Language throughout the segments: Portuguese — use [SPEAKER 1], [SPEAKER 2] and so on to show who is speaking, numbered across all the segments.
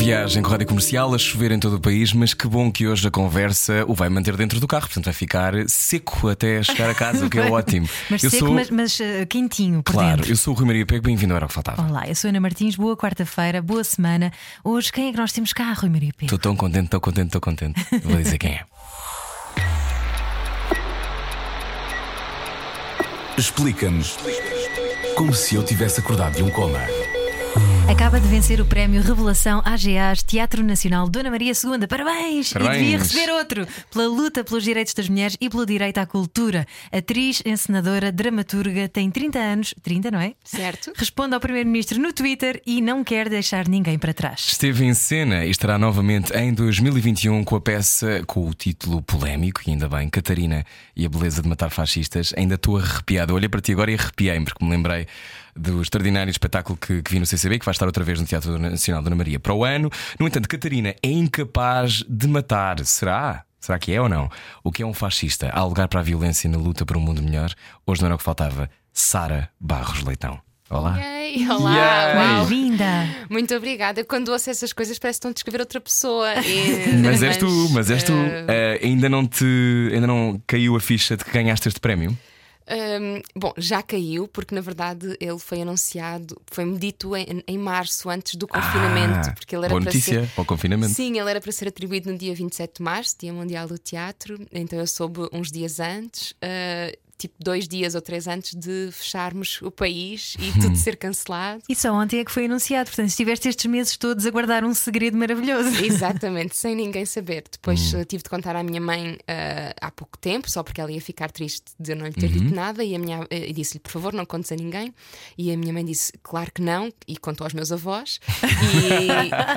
[SPEAKER 1] Viagem com a Rádio Comercial, a chover em todo o país, mas que bom que hoje a conversa o vai manter dentro do carro, portanto vai ficar seco até chegar a casa, o que é ótimo.
[SPEAKER 2] Mas
[SPEAKER 1] eu
[SPEAKER 2] seco,
[SPEAKER 1] sou...
[SPEAKER 2] mas, mas, uh, quentinho. Por
[SPEAKER 1] Claro,
[SPEAKER 2] dentro.
[SPEAKER 1] eu sou o Rui Maria Pego, bem-vindo ao Era o que Faltava.
[SPEAKER 2] Olá, eu sou Ana Martins, boa quarta-feira, boa semana. Hoje, quem é que nós temos cá, Rui Maria Pego?
[SPEAKER 1] Estou tão contente, estou contente, estou contente. Vou dizer quem é.
[SPEAKER 3] Explica-nos como se eu tivesse acordado de um coma.
[SPEAKER 2] Acaba de vencer o prémio Revelação AGAs Teatro Nacional Dona Maria II. Parabéns!
[SPEAKER 1] Parabéns.
[SPEAKER 2] E devia receber outro pela luta pelos direitos das mulheres e pelo direito à cultura. Atriz, encenadora, dramaturga, tem 30 anos, 30, não é?
[SPEAKER 4] Certo.
[SPEAKER 2] Responde ao Primeiro-Ministro no Twitter e não quer deixar ninguém para trás.
[SPEAKER 1] Esteve em cena e estará novamente em 2021 com a peça com o título polémico, e ainda bem, Catarina e a Beleza de Matar Fascistas. Ainda estou arrepiado. Eu olhei para ti agora e arrepiei-me, porque me lembrei do extraordinário espetáculo que, que vi no CCB, que vai estar outra vez no Teatro Nacional Dona Maria para o ano. No entanto, Catarina é incapaz de matar. Será? Será que é ou não? O que é um fascista? Há lugar para a violência na luta por um mundo melhor? Hoje não era o que faltava. Sara Barros Leitão. Olá.
[SPEAKER 4] Yay, olá.
[SPEAKER 2] Bem-vinda!
[SPEAKER 4] Muito obrigada. Quando ouço essas coisas parece que estão a descrever outra pessoa. E-
[SPEAKER 1] Mas és tu, mas és tu.
[SPEAKER 4] Eh,
[SPEAKER 1] ainda não te. Ainda não caiu a ficha de que ganhaste este prémio?
[SPEAKER 4] Hum, bom, já caiu, porque na verdade ele foi anunciado, foi-me dito em, em março, antes do confinamento,
[SPEAKER 1] Ah,
[SPEAKER 4] porque ele era
[SPEAKER 1] boa
[SPEAKER 4] para
[SPEAKER 1] notícia
[SPEAKER 4] ser.
[SPEAKER 1] para o confinamento.
[SPEAKER 4] Sim, ele era para ser atribuído no dia 27 de março, Dia Mundial do Teatro, então eu soube uns dias antes, ah, tipo dois dias ou três antes de fecharmos o país e tudo ser cancelado.
[SPEAKER 2] E só ontem é que foi anunciado, portanto, estiveste estes meses todos a guardar um segredo maravilhoso.
[SPEAKER 4] Exatamente, sem ninguém saber. Depois eh, tive de contar à minha mãe eh, há pouco tempo, só porque ela ia ficar triste de eu não lhe ter dito nada, e a minha eh, e disse-lhe, por favor, não contes a ninguém. E a minha mãe disse, claro que não, e contou aos meus avós.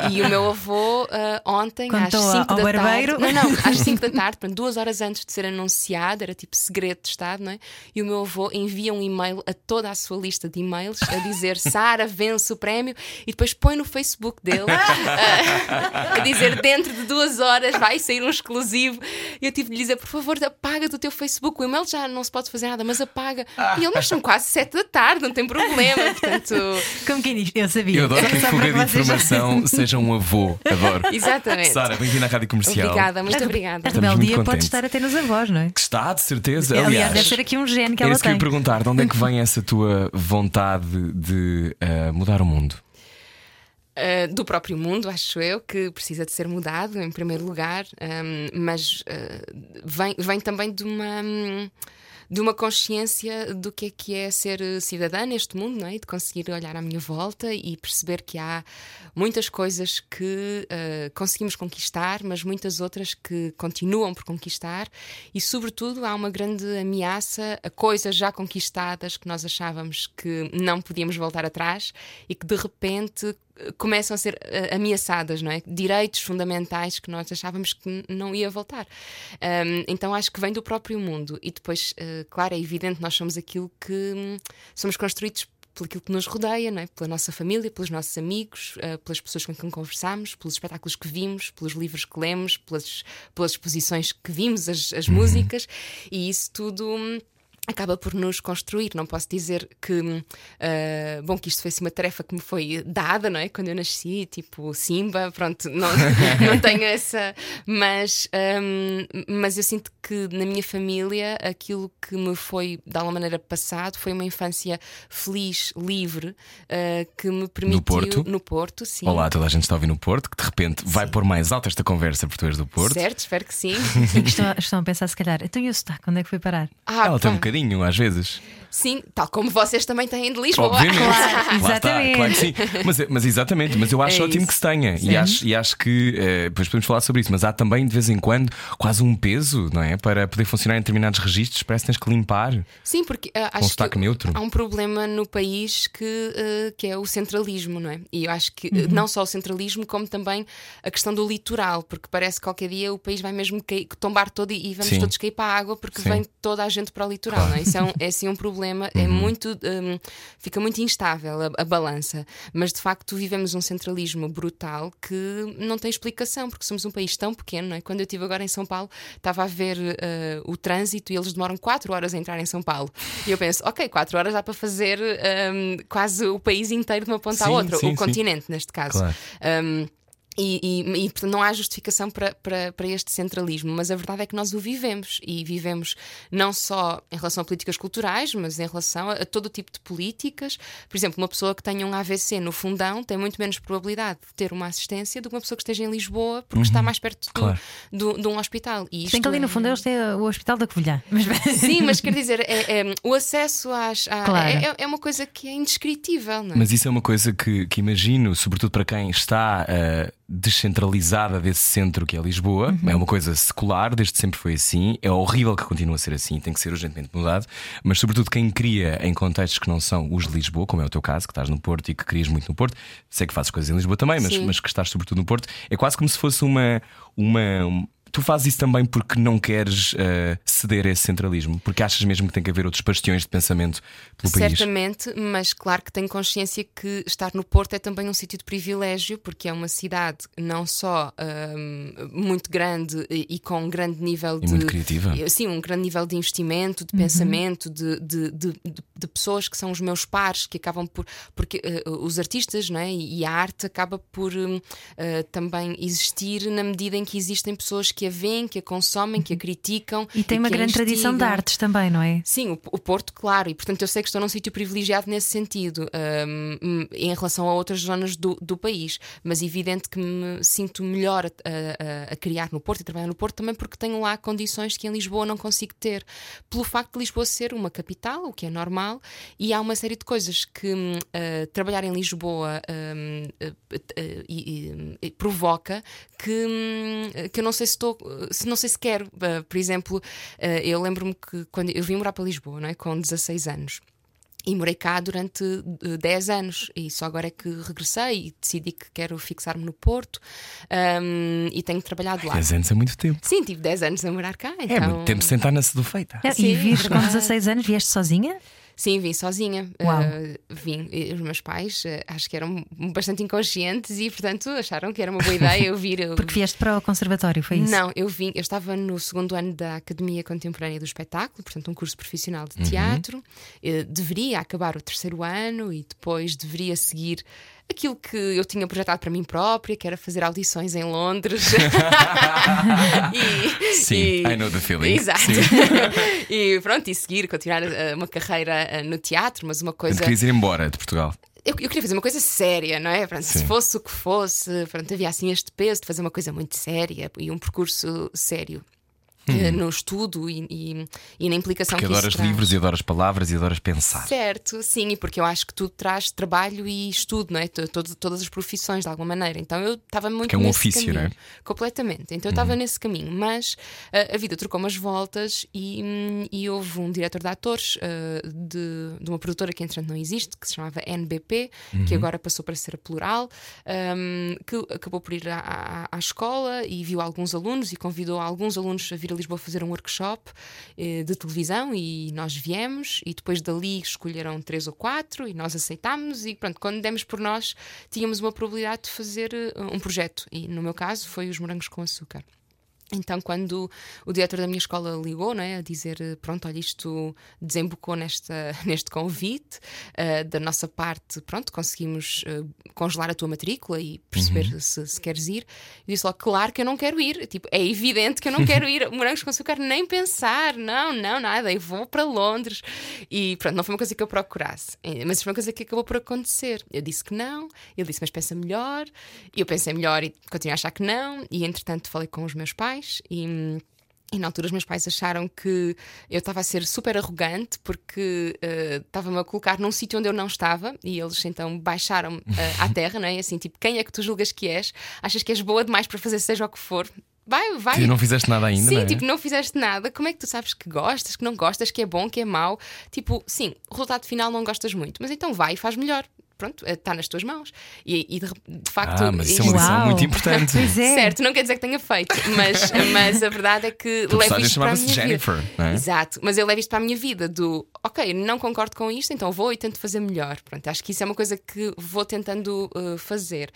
[SPEAKER 4] E, e o meu avô eh, ontem,
[SPEAKER 2] Contou
[SPEAKER 4] às 5
[SPEAKER 2] ao
[SPEAKER 4] da
[SPEAKER 2] barbeiro?
[SPEAKER 4] tarde. Não, não, às 5 da tarde, duas horas antes de ser anunciado, era tipo segredo de Estado, não é? E o meu avô envia um e-mail a toda a sua lista de e-mails a dizer Sara vence o prémio e depois põe no Facebook dele a, a dizer dentro de duas horas vai sair um exclusivo. E eu tive de lhe dizer, por favor, apaga do teu Facebook. O e-mail já não se pode fazer nada, mas apaga. E ele, mas são quase sete da tarde, não tem problema. Portanto,
[SPEAKER 2] Como quem diz, eu sabia.
[SPEAKER 1] Eu adoro que a fuga de informação seja um avô. Adoro.
[SPEAKER 4] exatamente.
[SPEAKER 1] Sara, bem-vinda à Rádio Comercial.
[SPEAKER 4] Obrigada, muito
[SPEAKER 2] A
[SPEAKER 4] obrigada.
[SPEAKER 1] Muito
[SPEAKER 2] rebeldia pode
[SPEAKER 1] contentes.
[SPEAKER 2] estar até nos avós, não é?
[SPEAKER 1] Que está, de certeza.
[SPEAKER 2] Aliás,
[SPEAKER 1] Aliás,
[SPEAKER 2] deve ser aqui um gene que
[SPEAKER 1] é
[SPEAKER 2] ela
[SPEAKER 1] isso que eu
[SPEAKER 2] tem.
[SPEAKER 1] ia perguntar. De onde é que vem essa tua vontade de eh, mudar o mundo?
[SPEAKER 4] Uh, do próprio mundo, acho eu, que precisa de ser mudado, em primeiro lugar, um, mas uh, vem, vem também de uma. hum, de uma consciência do que é que é ser cidadã neste mundo, não é? De conseguir olhar à minha volta e perceber que há muitas coisas que uh, conseguimos conquistar, mas muitas outras que continuam por conquistar, e, sobretudo, há uma grande ameaça a coisas já conquistadas que nós achávamos que não podíamos voltar atrás e que de repente começam a ser uh, ameaçadas, não é? Direitos fundamentais que nós achávamos que não ia voltar. Um, então acho que vem do próprio mundo e depois, uh, claro, é evidente, nós somos aquilo que hum, somos construídos pelo aquilo que nos rodeia, não é? pela nossa família, pelos nossos amigos, uh, pelas pessoas com quem conversamos, pelos espetáculos que vimos, pelos livros que lemos, pelas, pelas exposições que vimos, as, as músicas, e isso tudo. hum, Acaba por nos construir. Não posso dizer que, ah, bom, que isto foi assim, uma tarefa que me foi dada, não é? Quando eu nasci, tipo Simba, pronto, não, não tenho essa. Mas, hum, mas eu sinto que na minha família aquilo que me foi, de alguma maneira, passado foi uma infância feliz, livre, ah, que me permitiu.
[SPEAKER 1] Porto?
[SPEAKER 4] No Porto, sim.
[SPEAKER 1] Olá, toda a gente está a ouvir no Porto, que de repente vai pôr mais alta esta conversa por tu és do Porto.
[SPEAKER 4] Certo, espero que sim.
[SPEAKER 2] Estão, estão a pensar, se calhar, então e o sotaque, onde é que foi parar?
[SPEAKER 4] Ah,
[SPEAKER 1] Ela tem um
[SPEAKER 4] pá,
[SPEAKER 1] bocadinho, às vezes.
[SPEAKER 4] Sim, tal como vocês também têm de Lisboa.
[SPEAKER 1] Obviamente.
[SPEAKER 2] Claro,
[SPEAKER 1] Lá está,
[SPEAKER 2] exatamente.
[SPEAKER 1] claro que sim. Mas, mas exatamente, mas eu acho
[SPEAKER 4] É
[SPEAKER 1] ótimo
[SPEAKER 4] isso.
[SPEAKER 1] que se tenha. E acho, e acho que eh, depois podemos falar sobre isso, mas há também de vez em quando quase um peso, não é? Para poder funcionar em determinados registros, parece que tens que limpar.
[SPEAKER 4] Sim, porque ah, acho que
[SPEAKER 1] neutro.
[SPEAKER 4] há um problema no país que, ah, que é o centralismo, não é? E eu acho que
[SPEAKER 1] Uhum.
[SPEAKER 4] não só o centralismo, como também a questão do litoral, porque parece que qualquer dia o país vai mesmo cair, tombar todo e e vamos
[SPEAKER 1] Sim.
[SPEAKER 4] todos cair para a água porque
[SPEAKER 1] Sim.
[SPEAKER 4] vem toda a gente para o litoral. Não é? Isso é, um, é assim um problema, é
[SPEAKER 1] Uhum.
[SPEAKER 4] muito. hum, fica muito instável a, a balança. Mas de facto vivemos um centralismo brutal que não tem explicação, porque somos um país tão pequeno, não é? Quando eu estive agora em São Paulo, estava a ver eh, o trânsito e eles demoram 4 horas a entrar em São Paulo. E eu penso, ok, 4 horas dá para fazer hum, quase o país inteiro de uma ponta à
[SPEAKER 1] Sim,
[SPEAKER 4] outra,
[SPEAKER 1] sim,
[SPEAKER 4] o
[SPEAKER 1] sim.
[SPEAKER 4] continente, neste caso.
[SPEAKER 1] Claro.
[SPEAKER 4] Um, e, e- e, portanto, não há justificação para, para, para este centralismo, mas a verdade é que nós o vivemos e vivemos não só em relação a políticas culturais, mas em relação a, a todo o tipo de políticas. Por exemplo, uma pessoa que tenha um AVC no fundão tem muito menos probabilidade de ter uma assistência do que uma pessoa que esteja em Lisboa porque está mais perto do,
[SPEAKER 1] Claro.
[SPEAKER 4] do- de um hospital. E
[SPEAKER 2] Tem que ali no fundo eles têm o Hospital da Covilhã. Mas...
[SPEAKER 4] Sim, mas quer dizer, é, é, o acesso às. à-
[SPEAKER 2] Claro.
[SPEAKER 4] é, é- uma coisa que é indescritível, não é?
[SPEAKER 1] Mas isso é uma coisa que, que imagino, sobretudo para quem está ah, descentralizada desse centro que é Lisboa,
[SPEAKER 2] Uhum.
[SPEAKER 1] é uma coisa secular, desde sempre foi assim, é horrível que continue a ser assim, tem que ser urgentemente mudado, mas sobretudo quem cria em contextos que não são os de Lisboa, como é o teu caso, que estás no Porto e que crias muito no Porto, sei que fazes coisas em Lisboa também, mas, mas que estás sobretudo no Porto, é quase como se fosse uma. uma um- Tu fazes isso também porque não queres ah, ceder a esse centralismo, porque achas mesmo que tem que haver outros bastiões de pensamento pelo país.
[SPEAKER 4] Certamente, mas claro que tenho consciência que estar no Porto é também um sítio de privilégio, porque é uma cidade não só hum, muito grande e, e com um grande nível
[SPEAKER 1] E
[SPEAKER 4] de.
[SPEAKER 1] muito criativa.
[SPEAKER 4] Sim, um grande nível de investimento, de pensamento, de, de, de, de- de pessoas que são os meus pares, que acabam por. Porque eh, os artistas não é? e a arte acaba por eh, também existir na medida em que existem pessoas que a veem, que a consomem, que a criticam.
[SPEAKER 2] E tem uma
[SPEAKER 4] que
[SPEAKER 2] grande tradição de
[SPEAKER 4] instigam.
[SPEAKER 2] artes também, não é?
[SPEAKER 4] Sim, o, o Porto, claro, e portanto eu sei que estou num sítio privilegiado nesse sentido, hum, hum, em relação a outras zonas do, do país, mas evidente que me sinto melhor a, a- a- criar no Porto e trabalhar no Porto também porque tenho lá condições que em Lisboa não consigo ter, pelo facto de Lisboa ser uma capital, o que é normal, e há uma série de coisas que ah, trabalhar em Lisboa hum, ah, ah, e- e- e provoca que, hum, que eu não sei se estou, se não sei se quero. Uh, por exemplo, uh, eu lembro-me que quando eu vim morar para Lisboa, não é? com 16 anos. E morei cá durante uh, 10 anos e só agora é que regressei e decidi que quero fixar-me no Porto um, e tenho trabalhado lá.
[SPEAKER 1] 10 anos é muito tempo.
[SPEAKER 4] Sim, tive 10 anos a morar cá. Então...
[SPEAKER 1] É muito tempo de sentar na sedufeita.
[SPEAKER 2] Não,
[SPEAKER 4] Sim,
[SPEAKER 2] e vires com
[SPEAKER 4] verdade.
[SPEAKER 2] 16 anos, vieste sozinha?
[SPEAKER 4] Sim, vim sozinha. Uh, vim. Os meus pais uh, acho que eram bastante inconscientes e, portanto, acharam que era uma boa ideia eu vir. eu-
[SPEAKER 2] Porque vieste para o conservatório, foi isso?
[SPEAKER 4] Não, eu vim, eu estava no segundo ano da Academia Contemporânea do Espetáculo, portanto, um curso profissional
[SPEAKER 2] Uhum.
[SPEAKER 4] de teatro. Eh, deveria acabar o terceiro ano e depois deveria seguir aquilo que eu tinha projetado para mim própria, que era fazer audições em Londres. E-
[SPEAKER 1] Sim,
[SPEAKER 4] e-
[SPEAKER 1] I know the feeling.
[SPEAKER 4] Exato. E pronto, e seguir, continuar eh, uma carreira eh, no teatro, mas uma coisa.
[SPEAKER 1] Querias ir embora de Portugal.
[SPEAKER 4] Eu, eu queria fazer uma coisa séria, não é? Pronto, se fosse o que fosse, pronto, havia assim este peso de fazer uma coisa muito séria e um percurso sério. Eh, No estudo e, e- e na implicação
[SPEAKER 1] Hum. Porque
[SPEAKER 4] que
[SPEAKER 1] adoras livros e adoras palavras e adoras pensar.
[SPEAKER 4] Certo, sim, e porque eu acho que tudo traz trabalho e estudo, não é? To- todo- todas as profissões, de alguma maneira. Então eu estava muito
[SPEAKER 1] Que é um ofício,
[SPEAKER 4] caminho.
[SPEAKER 1] não é? Uhum.
[SPEAKER 4] Completamente. Então eu estava nesse caminho, mas ah, a vida trocou umas voltas e, hum, e houve um diretor de atores ah, de, de uma produtora que, entretanto, não existe, que se chamava NBP,
[SPEAKER 1] Uhum.
[SPEAKER 4] que agora passou para ser a plural, hum, que acabou por ir à, à- à escola e viu alguns alunos e convidou alguns alunos a vir a Lisboa fazer um workshop eh, de televisão e nós viemos e depois dali escolheram três ou quatro e nós aceitámos e pronto, quando demos por nós tínhamos uma probabilidade de fazer eh, um projeto e no meu caso foi os morangos com açúcar. Então, quando o diretor da minha escola ligou, não é, a dizer: Pronto, olha, isto desembocou nesta, neste convite, eh, da nossa parte, pronto, conseguimos eh, congelar a tua matrícula e perceber se, se queres ir. Eu disse logo: Claro que eu não quero ir. Tipo, é evidente que eu não quero ir. Morangos com açúcar, nem pensar. Não, não, nada. Eu vou para Londres. E pronto, não foi uma coisa que eu procurasse, mas foi uma coisa que acabou por acontecer. Eu disse que não, ele disse: Mas pensa melhor. E eu pensei melhor e continuei a achar que não. E entretanto, falei com os meus pais e. E na altura os meus pais acharam que eu estava a ser super arrogante porque eh, estava-me a colocar num sítio onde eu não estava e eles então baixaram-me eh, à terra, não é? Assim, tipo, quem é que tu julgas que és? Achas que és boa demais para fazer seja o que for? Vai, vai.
[SPEAKER 1] Que não fizeste nada ainda,
[SPEAKER 4] Sim,
[SPEAKER 1] não é?
[SPEAKER 4] tipo, não fizeste nada. Como é que tu sabes que gostas, que não gostas, que é bom, que é mau? Tipo, sim, o resultado final não gostas muito, mas então vai e faz melhor. Pronto, está nas tuas mãos. E, e de, de, facto.
[SPEAKER 1] Ah, mas isso é uma lição
[SPEAKER 2] Uau.
[SPEAKER 1] muito importante.
[SPEAKER 2] Pois é.
[SPEAKER 4] Certo, não quer dizer que tenha feito, mas, mas a verdade é que
[SPEAKER 1] A
[SPEAKER 4] levo isto para a
[SPEAKER 1] chamava-se
[SPEAKER 4] minha
[SPEAKER 1] Jennifer,
[SPEAKER 4] vida.
[SPEAKER 1] não é?
[SPEAKER 4] Exato, mas eu levo isto para a minha vida do ok, não concordo com isto, então vou e tento fazer melhor. Pronto, acho que isso é uma coisa que vou tentando uh, fazer.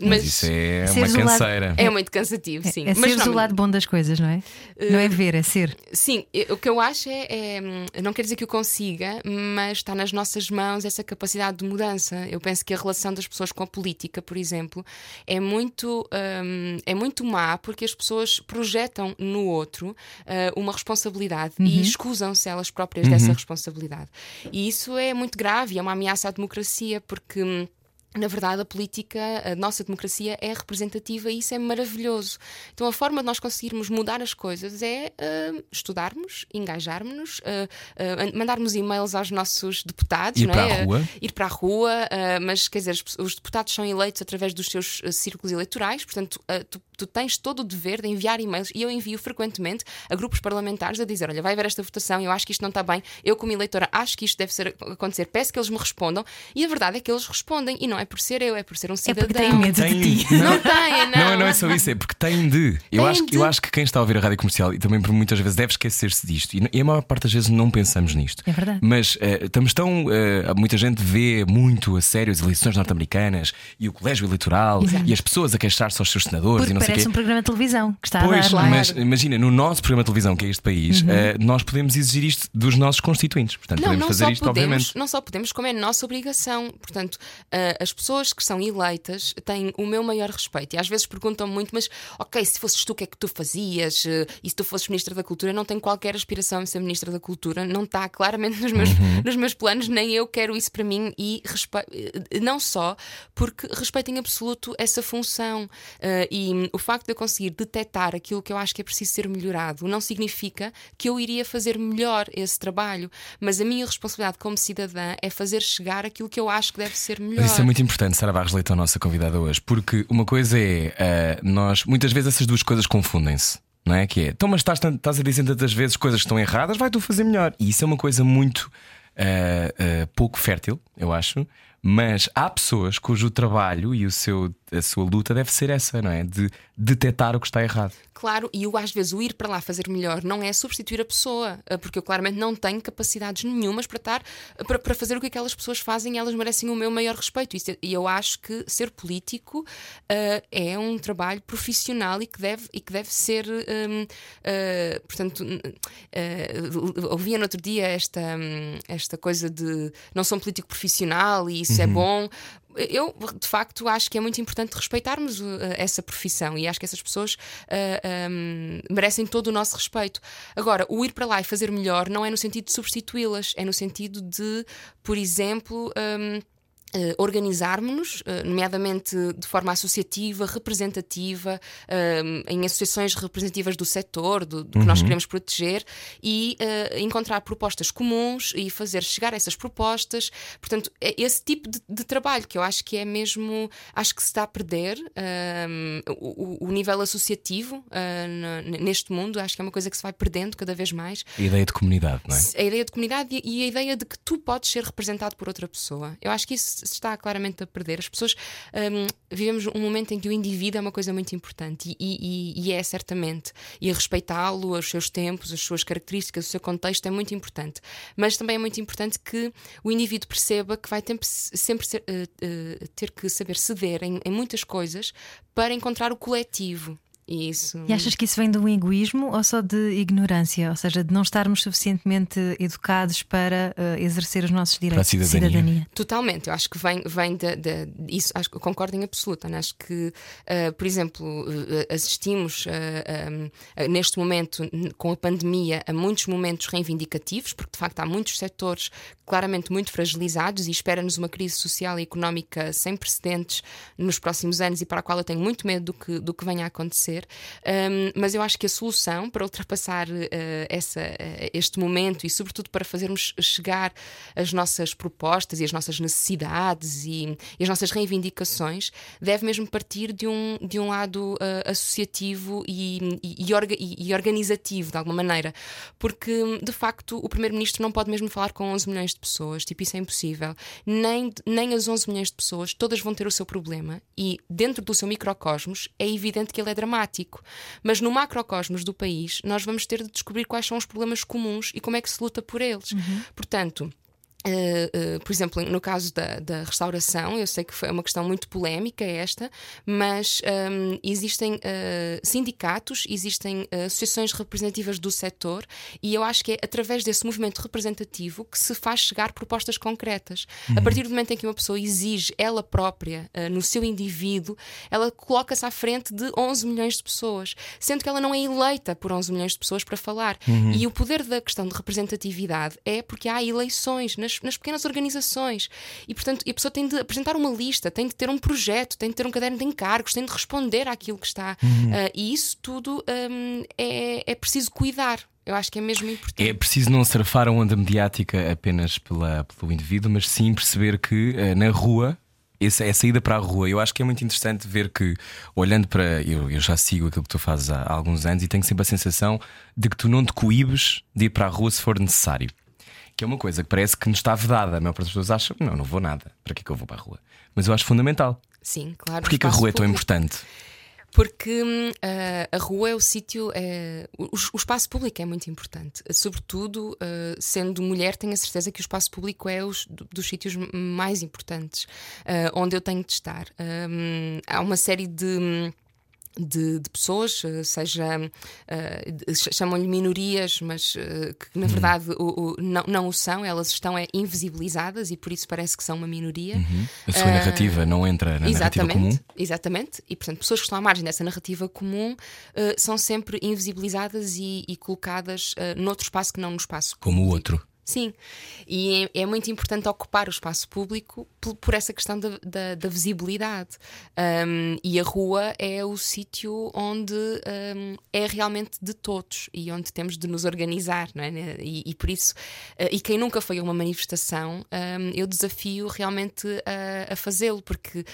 [SPEAKER 1] Mas isso é uma
[SPEAKER 2] lado-
[SPEAKER 1] canseira.
[SPEAKER 4] é muito cansativo, sim.
[SPEAKER 2] É
[SPEAKER 4] mas
[SPEAKER 2] seres
[SPEAKER 4] não,
[SPEAKER 2] o lado bom das coisas, não é? Não é ver, é ser.
[SPEAKER 4] Sim, eu- o que eu acho é, é, Não quer dizer que o consiga, mas está nas nossas mãos essa capacidade de mudança. Eu penso que a relação das pessoas com a política, por exemplo, é muito, hum, é muito má porque as pessoas projetam no outro ah, uma responsabilidade e escusam-se elas próprias dessa responsabilidade. E isso é muito grave é uma ameaça à democracia porque. Na verdade, a política, a nossa democracia é representativa e isso é maravilhoso. Então, a forma de nós conseguirmos mudar as coisas é ah, estudarmos, engajarmos-nos, ah, ah, mandarmos e-mails aos nossos deputados,
[SPEAKER 1] Ir para
[SPEAKER 4] é?
[SPEAKER 1] a rua.
[SPEAKER 4] ir para a rua, mas quer dizer, os- os deputados são eleitos através dos seus ah, círculos eleitorais, portanto, ah, tu, tu tens todo o dever de enviar e-mails e eu envio frequentemente a grupos parlamentares a dizer: Olha, vai haver esta votação, eu acho que isto não está bem, eu, como eleitora, acho que isto deve ser, acontecer, peço que eles me respondam, e a verdade é que eles respondem, e não é por ser eu, é por ser um
[SPEAKER 2] É
[SPEAKER 4] cidadão.
[SPEAKER 2] porque têm medo de ti.
[SPEAKER 4] Não têm, não.
[SPEAKER 1] Não, não é só isso, é porque tem de. Eu,
[SPEAKER 4] Tem
[SPEAKER 1] acho,
[SPEAKER 4] de.
[SPEAKER 1] eu acho que quem está a ouvir a rádio comercial e também por muitas vezes deve esquecer-se disto. E, e a maior parte das vezes não pensamos nisto.
[SPEAKER 2] É verdade.
[SPEAKER 1] Mas eh, estamos tão. eh, muita gente vê muito a sério as eleições norte-americanas e o colégio eleitoral e as pessoas a queixar-se aos seus senadores
[SPEAKER 2] Porque
[SPEAKER 1] e não
[SPEAKER 2] parece
[SPEAKER 1] quê.
[SPEAKER 2] um programa de televisão que está
[SPEAKER 1] Pois,
[SPEAKER 2] a dar.
[SPEAKER 1] mas imagina, no nosso programa de televisão, que é este país,
[SPEAKER 2] Uhum.
[SPEAKER 1] eh, nós podemos exigir isto dos nossos constituintes. Portanto,
[SPEAKER 4] Não,
[SPEAKER 1] podemos
[SPEAKER 4] não
[SPEAKER 1] fazer
[SPEAKER 4] só,
[SPEAKER 1] isto,
[SPEAKER 4] podemos,
[SPEAKER 1] obviamente.
[SPEAKER 4] não só podemos, como é nossa obrigação. Portanto, ah, as pessoas que são eleitas têm o meu maior respeito. E às vezes perguntam muito, mas ok, se fosses tu, o que é que tu fazias? Eh, E se tu fosses Ministra da Cultura? Eu não tenho qualquer aspiração em ser Ministra da Cultura, não está claramente nos meus,
[SPEAKER 1] Uhum.
[SPEAKER 4] nos meus planos, nem eu quero isso para mim. E respe... não só porque respeito em absoluto essa função. E o facto de eu conseguir detectar aquilo que eu acho que é preciso ser melhorado não significa que eu iria fazer melhor esse trabalho, mas a minha responsabilidade como cidadã é fazer chegar aquilo que eu acho que deve ser melhor.
[SPEAKER 1] Mas isso é muito importante, Sara Barros Leite, a nossa convidada hoje, porque uma coisa é eh, nós, muitas vezes essas duas coisas confundem-se. Não é? Que é, então, mas estás, estás a dizer tantas vezes coisas que estão erradas, vai tu fazer melhor. E isso é uma coisa muito eh, eh, pouco fértil, eu acho. Mas há pessoas cujo trabalho e o seu, a sua luta deve ser essa, não é? De detectar o que está errado.
[SPEAKER 4] Claro, e eu às vezes o ir para lá fazer melhor não é substituir a pessoa, eh, porque eu claramente não tenho capacidades nenhumas para estar para, para fazer o que aquelas pessoas fazem e elas merecem o meu maior respeito. É- E eu acho que ser político eh, é um trabalho profissional e que deve, e que deve ser. hum, eh, portanto, eh, ouvia no outro dia esta, hum, esta coisa de não sou um político profissional e isso é bom. Eu, de facto, acho que é muito importante respeitarmos uh, essa profissão e acho que essas pessoas uh, um, merecem todo o nosso respeito. Agora, o ir para lá e fazer melhor não é no sentido de substituí-las, é no sentido de, por exemplo. um, eh, organizarmos-nos, eh, nomeadamente de forma associativa, representativa, eh, em associações representativas do setor, do, do que nós queremos proteger, e encontrar propostas comuns e fazer chegar essas propostas. Portanto, é esse tipo de, de trabalho que eu acho que é mesmo, acho que se está a perder o, o- nível associativo neste mundo, acho que é uma coisa que se vai perdendo cada vez mais
[SPEAKER 1] A ideia de comunidade, não é?
[SPEAKER 4] a ideia de comunidade e e a ideia de que tu podes ser representado por outra pessoa. Eu acho que isso se está claramente a perder. As pessoas hum, vivemos um momento em que o indivíduo é uma coisa muito importante e, e- e é certamente. E a respeitá-lo, os seus tempos, as suas características, o seu contexto é muito importante. Mas também é muito importante que o indivíduo perceba que vai temp- sempre ser- eh, eh, ter que saber ceder em, em muitas coisas para encontrar o coletivo. E isso.
[SPEAKER 2] E achas que isso vem de um egoísmo ou só de ignorância? Ou seja, de não estarmos suficientemente educados para eh, exercer os nossos direitos de
[SPEAKER 1] cidadania.
[SPEAKER 2] cidadania?
[SPEAKER 4] Totalmente, eu acho que vem, vem de, de- de- isso, acho que concordo em absoluto. né? Acho que, ah, por exemplo, ah, assistimos ah, neste momento, com a pandemia, a muitos momentos reivindicativos, porque de facto há muitos setores claramente muito fragilizados e espera-nos uma crise social e económica sem precedentes nos próximos anos e para a qual eu tenho muito medo do que, do que venha a acontecer. Fazer, um, mas eu acho que a solução para ultrapassar uh, essa, uh, este momento e, sobretudo, para fazermos chegar as nossas propostas e as nossas necessidades e, e as nossas reivindicações deve mesmo partir de um, de um lado uh, associativo e, e, orga, e, organizativo, de alguma maneira, porque de facto o Primeiro-Ministro não pode mesmo falar com 11 milhões de pessoas, tipo, isso é impossível. Nem, nem as 11 milhões de pessoas, todas vão ter o seu problema e dentro do seu microcosmos é evidente que ele é dramático. Mas no macrocosmos do país, nós vamos ter de descobrir quais são os problemas comuns e como é que se luta por eles. Uhum. Portanto, Uh, uh, por exemplo, no caso da, da, restauração, eu sei que foi uma questão muito polémica esta, mas um, ehm, existem uh, sindicatos, existem associações representativas do setor e eu acho que é através desse movimento representativo que se faz chegar propostas concretas. Uhum. A partir do momento em que uma pessoa exige ela própria, no seu indivíduo, ela coloca-se à frente de 11 milhões de pessoas, sendo que ela não é eleita por 11 milhões de pessoas para falar. Uhum. E o poder da questão de representatividade é porque há eleições nas nas, pequenas organizações. E, portanto, a pessoa tem de apresentar uma lista, tem de ter um projeto, tem de ter um caderno de encargos, tem de responder àquilo que está. Uhum. Uh, e isso tudo um, é, é preciso cuidar. Eu acho que é mesmo importante.
[SPEAKER 1] É preciso não surfar a onda mediática apenas pela, pelo indivíduo, mas sim perceber que uh, na rua essa, essa ida para a rua, eu acho que é muito interessante ver que, olhando para. Eu, eu já sigo aquilo que tu fazes há, há, alguns anos e tenho sempre a sensação de que tu não te coíbes de ir para a rua se for necessário que é uma coisa que parece que nos está vedada. A maior parte das pessoas acha, não, não vou nada, para que é que eu vou para a rua? Mas eu acho fundamental.
[SPEAKER 4] Sim, claro.
[SPEAKER 1] Porquê que a rua é tão importante?
[SPEAKER 4] Porque uh, a rua é o sítio, é, o, o, espaço público é muito importante. Sobretudo, uh, sendo mulher, tenho a certeza que o espaço público é os, dos sítios mais importantes uh, onde eu tenho de estar. Um, há uma série de de, de, pessoas, eh, seja uh, chamam-lhe minorias, mas uh, que na uhum. verdade o, o, não, não o são, elas estão é, invisibilizadas e por isso parece que são uma minoria.
[SPEAKER 1] Uhum. A sua uh, narrativa não entra na narrativa comum.
[SPEAKER 4] Exatamente, e portanto, pessoas que estão à margem dessa narrativa comum são sempre invisibilizadas e, e colocadas noutro espaço que não no espaço.
[SPEAKER 1] Como o outro.
[SPEAKER 4] Sim, e é, é, muito importante ocupar o espaço público por, por essa questão da, da, da visibilidade. Um, e a rua é o sítio onde um, é realmente de todos e onde temos de nos organizar, não é? E, e por isso, uh, e quem nunca foi a uma manifestação, um, eu desafio realmente a, a fazê-lo, porque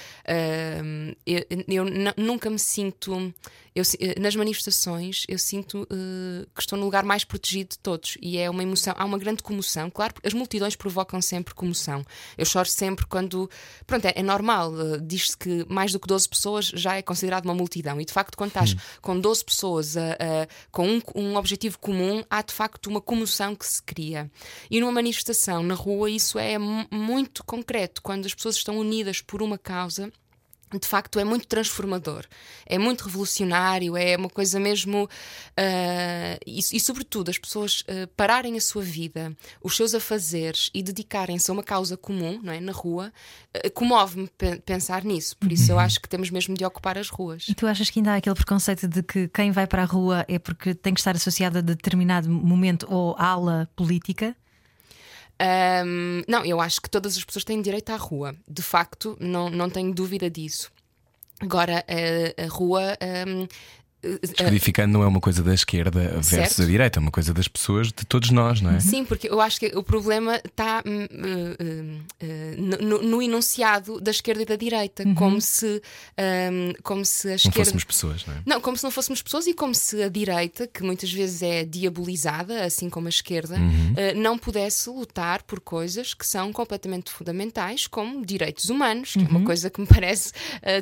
[SPEAKER 4] eu, eu nunca me sinto eu, eh, nas manifestações eu sinto uh, que estou no lugar mais protegido de todos e é uma emoção, há uma grande comoção. Claro, as multidões provocam sempre comoção. Eu choro sempre quando. Pronto, é, é normal. Uh, Diz-se que mais do que 12 pessoas já é considerado uma multidão e de facto, quando estás hum. com 12 pessoas uh, com um, um objetivo comum, há de facto uma comoção que se cria. E numa manifestação na rua, isso é muito concreto. Quando as pessoas estão unidas por uma causa de facto é muito transformador, é muito revolucionário, é uma coisa mesmo. Uh, e, e, sobretudo, as pessoas uh, pararem a sua vida, os seus afazeres e dedicarem-se a uma causa comum, não é? Na rua, uh, comove-me pensar nisso. Por isso, eu uhum. acho que temos mesmo de ocupar as ruas.
[SPEAKER 2] E tu achas que ainda há aquele preconceito de que quem vai para a rua é porque tem que estar associado a determinado momento ou ala política?
[SPEAKER 4] Um, não, eu acho que todas as pessoas têm direito à rua. De facto, não, não tenho dúvida disso. Agora, a, a rua um,
[SPEAKER 1] Descodificando não é uma coisa da esquerda versus certo. a direita, é uma coisa das pessoas, de todos nós, não é?
[SPEAKER 4] Sim, porque eu acho que o problema está uh, uh, uh, no, no, enunciado da esquerda e da direita, uhum. como, se, um, como se a esquerda.
[SPEAKER 1] Não fôssemos pessoas, não é?
[SPEAKER 4] Não, como se não fôssemos pessoas e como se a direita, que muitas vezes é diabolizada, assim como a esquerda, uhum. não pudesse lutar por coisas que são completamente fundamentais, como direitos humanos, que uhum. é uma uhum. coisa que me parece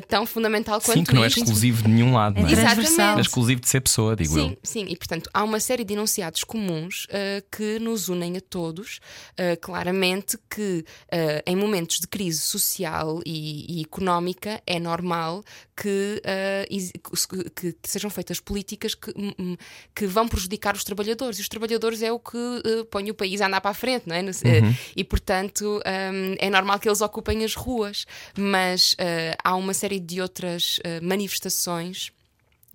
[SPEAKER 4] tão fundamental quanto
[SPEAKER 1] Sim, que não é exclusivo de nenhum lado, não é?
[SPEAKER 4] Exatamente.
[SPEAKER 1] É exclusivo de ser pessoa, digo
[SPEAKER 4] sim,
[SPEAKER 1] eu.
[SPEAKER 4] Sim, e portanto há uma série de enunciados comuns uh, que nos unem a todos. Uh, claramente que uh, em momentos de crise social e, e económica é normal que, que, que, sejam feitas políticas que, que vão prejudicar os trabalhadores. E os trabalhadores é o que põe o país a andar para a frente, não é? Uhum. E portanto um, é normal que eles ocupem as ruas. Mas há uma série de outras manifestações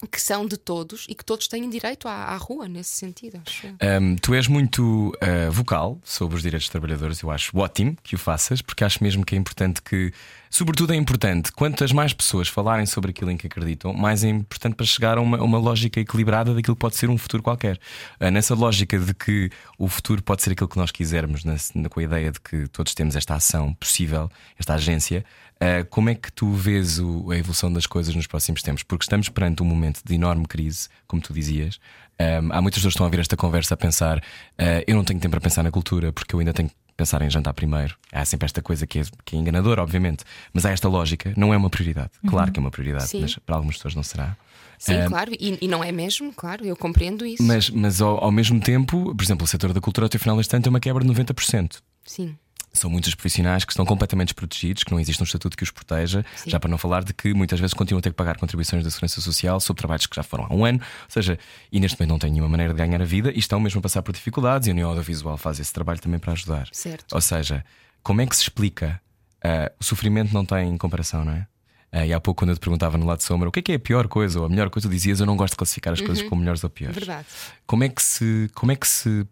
[SPEAKER 4] que são de todos e que todos têm direito à, à rua nesse sentido.
[SPEAKER 1] Um, tu és muito uh, vocal sobre os direitos dos trabalhadores, eu acho ótimo que o faças, porque acho mesmo que é importante que, sobretudo, é importante quantas mais pessoas falarem sobre aquilo em que acreditam, mais é importante para chegar a uma, uma lógica equilibrada daquilo que pode ser um futuro qualquer. Uh, nessa lógica de que o futuro pode ser aquilo que nós quisermos, nessa, com a ideia de que todos temos esta ação possível, esta agência. Uh, como é que tu vês o, a evolução das coisas nos próximos tempos? Porque estamos perante um momento de enorme crise, como tu dizias. Um, há muitas pessoas que estão a ouvir esta conversa a pensar: uh, eu não tenho tempo para pensar na cultura porque eu ainda tenho que pensar em jantar primeiro. Há sempre esta coisa que é, que é enganadora, obviamente, mas há esta lógica, não é uma prioridade.
[SPEAKER 2] Uhum.
[SPEAKER 1] Claro que é uma prioridade,
[SPEAKER 4] Sim.
[SPEAKER 1] mas para algumas pessoas não será.
[SPEAKER 4] Sim,
[SPEAKER 1] Um,
[SPEAKER 4] claro, e, e não é mesmo, claro, eu compreendo isso.
[SPEAKER 1] Mas, mas ao, ao mesmo tempo, por exemplo, o setor da cultura até o final deste ano tem uma quebra de 90%.
[SPEAKER 4] Sim.
[SPEAKER 1] São muitos profissionais que estão completamente desprotegidos, que não existe um estatuto que os proteja,
[SPEAKER 4] Sim.
[SPEAKER 1] já para não falar de que muitas vezes continuam a ter que pagar contribuições da Segurança Social sobre trabalhos que já foram há um ano, ou seja, e neste momento não têm nenhuma maneira de ganhar a vida e estão mesmo a passar por dificuldades e a União Audiovisual faz esse trabalho também para ajudar.
[SPEAKER 4] Certo.
[SPEAKER 1] Ou seja, como é que se explica? ah, o sofrimento não tem comparação, não é? Ah, e há pouco, quando eu te perguntava no lado de sombra o que é que é a pior coisa ou a melhor coisa, tu dizias eu não gosto de classificar as coisas como melhores ou piores.
[SPEAKER 4] Verdade.
[SPEAKER 1] Como é que se, como é que se,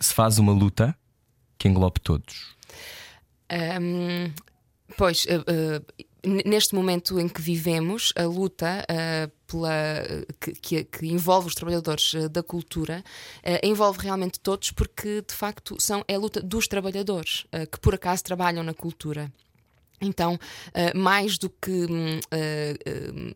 [SPEAKER 1] se faz uma luta que englobe todos?
[SPEAKER 4] Hum, pois, uh, uh, neste momento em que vivemos, a luta uh, pela, que, que- que envolve os trabalhadores da cultura envolve realmente todos, porque de facto são, é a luta dos trabalhadores que por acaso trabalham na cultura. Então, mais do que hum,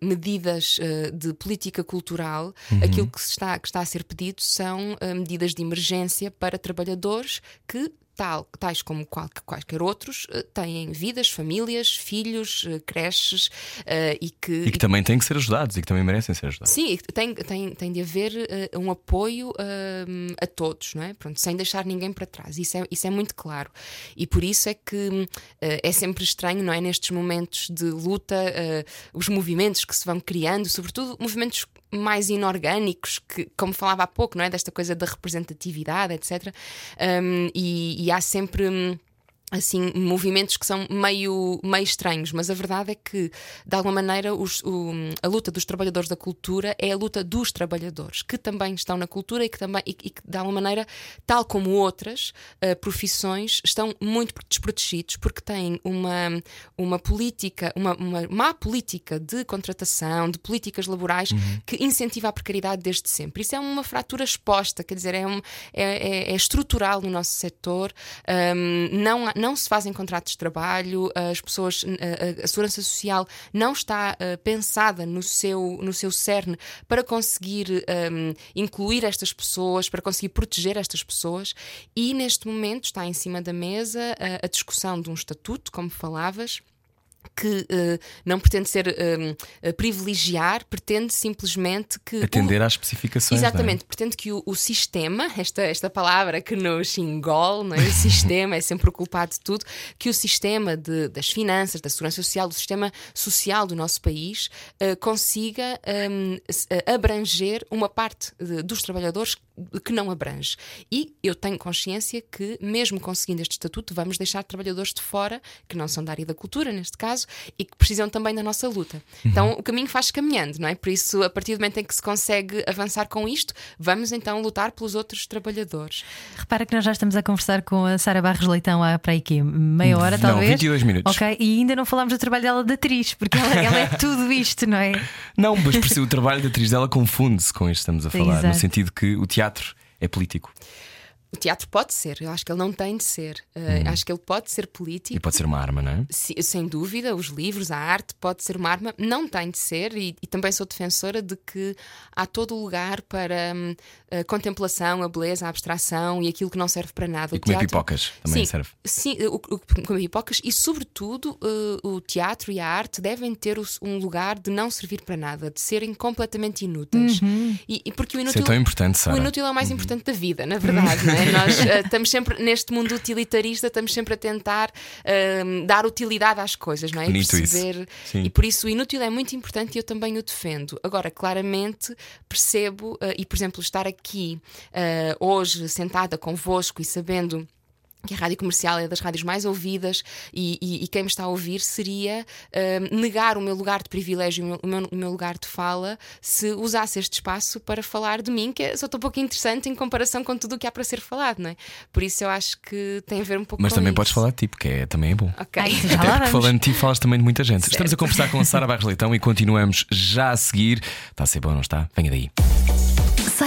[SPEAKER 4] medidas de política cultural, aquilo que, está, que está a ser pedido são medidas de emergência para trabalhadores que. Tal, tais como qual- quaisquer outros, eh, têm vidas, famílias, filhos, eh, creches eh, e que,
[SPEAKER 1] E que também têm que ser ajudados e que também merecem ser ajudados.
[SPEAKER 4] Sim, tem, tem, tem de haver um apoio hum, a todos, não é? Pronto, sem deixar ninguém para trás. Isso é, isso é muito claro. E por isso é que é sempre estranho, não é? Nestes momentos de luta, os movimentos que se vão criando, sobretudo movimentos mais inorgânicos, que, como falava há pouco, não é? Desta coisa da representatividade, etc. Hum, e, e há sempre. Assim, movimentos que são meio, meio estranhos, mas a verdade é que, de alguma maneira, os- o- a luta dos trabalhadores da cultura é a luta dos trabalhadores, que também estão na cultura e que, também, e, que de alguma maneira, tal como outras eh, profissões, estão muito desprotegidos porque têm uma, uma política, uma, uma má política de contratação, de políticas laborais que incentiva a precariedade desde sempre. Isso é uma fratura exposta, quer dizer, é, um, é, é- é estrutural no nosso setor, hum, não, há- não se fazem contratos de trabalho, as pessoas, a, a- segurança social não está uh, pensada no seu, no seu cerne para conseguir hum, incluir estas pessoas, para conseguir proteger estas pessoas, e neste momento está em cima da mesa a, a discussão de um estatuto, como falavas que eh, não pretende ser eh, eh, privilegiar, pretende simplesmente que o-
[SPEAKER 1] Atender às especificações. é?
[SPEAKER 4] Exatamente, pretende que o, o sistema, esta, esta palavra que nos engole, não é? o sistema é sempre o culpado de tudo, que o sistema de- das finanças, da segurança social, do sistema social do nosso país eh, consiga hum, s- eh, abranger uma parte de- dos trabalhadores que não abrange. E eu tenho consciência que, mesmo conseguindo este estatuto, vamos deixar trabalhadores de fora, que não são da área da cultura, neste caso, e que precisam também da nossa luta. Então o caminho faz caminhando, não é? Por isso, a partir do momento em que se consegue avançar com isto, vamos então lutar pelos outros trabalhadores.
[SPEAKER 2] Repara que nós já estamos a conversar com a Sara Barros Leitão há para aí quê? meia hora,
[SPEAKER 1] Não,
[SPEAKER 2] talvez.
[SPEAKER 1] 22 minutos.
[SPEAKER 2] Ok, e ainda não falámos do trabalho dela de atriz, porque ela, ela é tudo isto, não é?
[SPEAKER 1] Não, mas por si o trabalho da atriz dela confunde-se com isto que estamos a falar, no
[SPEAKER 2] Exato.
[SPEAKER 1] sentido que o teatro é político
[SPEAKER 4] O teatro pode ser, eu acho que ele não tem de ser. Uh, Acho que ele pode ser político.
[SPEAKER 1] e pode ser uma arma, não é?
[SPEAKER 4] Si- sem dúvida, os livros, a arte pode ser uma arma, não tem de ser, e, e também sou defensora de que há todo o lugar para hum, a contemplação, a beleza, a abstração e aquilo que não serve para nada.
[SPEAKER 1] E
[SPEAKER 4] O
[SPEAKER 1] comer
[SPEAKER 4] teatro-
[SPEAKER 1] pipocas também
[SPEAKER 4] sim,
[SPEAKER 1] serve.
[SPEAKER 4] Sim, o, o, comer pipocas e, sobretudo, eh, o teatro e a arte devem ter o- um lugar de não servir para nada, de serem completamente inúteis. E, e porque o
[SPEAKER 1] Isso
[SPEAKER 4] inútil.
[SPEAKER 1] é tão importante,
[SPEAKER 4] O inútil é o mais importante da vida, na verdade. não é? Nós eh, estamos sempre, neste mundo utilitarista, estamos sempre a tentar ehm, dar utilidade às coisas, não é? E perceber. E por isso o inútil é muito importante e eu também o defendo. Agora, claramente percebo, eh, e por exemplo, estar aqui eh, hoje sentada convosco e sabendo que a rádio comercial é das rádios mais ouvidas e, e, e quem me está a ouvir seria uh, negar o meu lugar de privilégio, o meu, o, meu, o meu, lugar de fala, se usasse este espaço para falar de mim, que é só tão pouco interessante em comparação com tudo o que há para ser falado, não é? Por isso eu acho que tem a ver um pouco
[SPEAKER 1] Mas
[SPEAKER 4] com
[SPEAKER 1] também
[SPEAKER 4] isso.
[SPEAKER 1] podes falar de ti, porque é, também é bom.
[SPEAKER 4] Ok.
[SPEAKER 2] Ai, já
[SPEAKER 1] Até
[SPEAKER 2] lá
[SPEAKER 1] porque falando de ti, falas também de muita gente.
[SPEAKER 4] Certo.
[SPEAKER 1] Estamos a conversar com a Sara Barros Leitão e continuamos já a seguir. Está a ser bom, não está? Venha daí.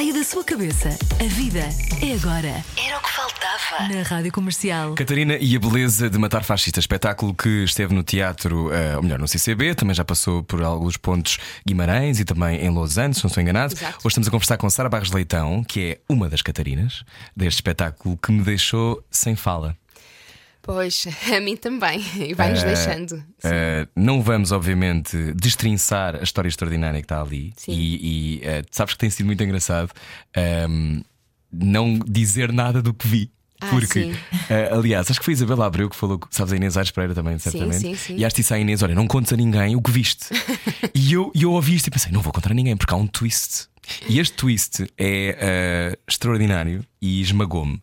[SPEAKER 5] Saia da sua cabeça. A vida é agora. Era o que faltava. Na Rádio Comercial.
[SPEAKER 1] Catarina e a beleza de matar fascistas, espetáculo que esteve no teatro, eh, ou melhor, no CCB, também já passou por alguns pontos Guimarães e também em Lausanne, se não estou enganado.
[SPEAKER 4] Exato.
[SPEAKER 1] Hoje estamos a conversar com Sara Barros Leitão, que é uma das Catarinas deste espetáculo que me deixou sem fala.
[SPEAKER 4] Pois, a mim também. E vai-nos
[SPEAKER 1] Eh,
[SPEAKER 4] deixando.
[SPEAKER 1] eh, não vamos, obviamente, destrinçar a história extraordinária que está ali.
[SPEAKER 4] Sim.
[SPEAKER 1] E, e, eh, sabes que tem sido muito engraçado ehm, não dizer nada do que vi.
[SPEAKER 4] Ah,
[SPEAKER 1] Porque,
[SPEAKER 4] sim.
[SPEAKER 1] aliás, acho que foi a Isabela Abreu que falou, sabes, a Inês Aires Pereira também, certamente.
[SPEAKER 4] sim, sim.
[SPEAKER 1] E acho que disse à Inês: Olha, não contes a ninguém o que viste. e eu, eu ouvi isto e pensei: Não vou contar a ninguém, porque há um twist. E este twist é extraordinário e esmagou-me.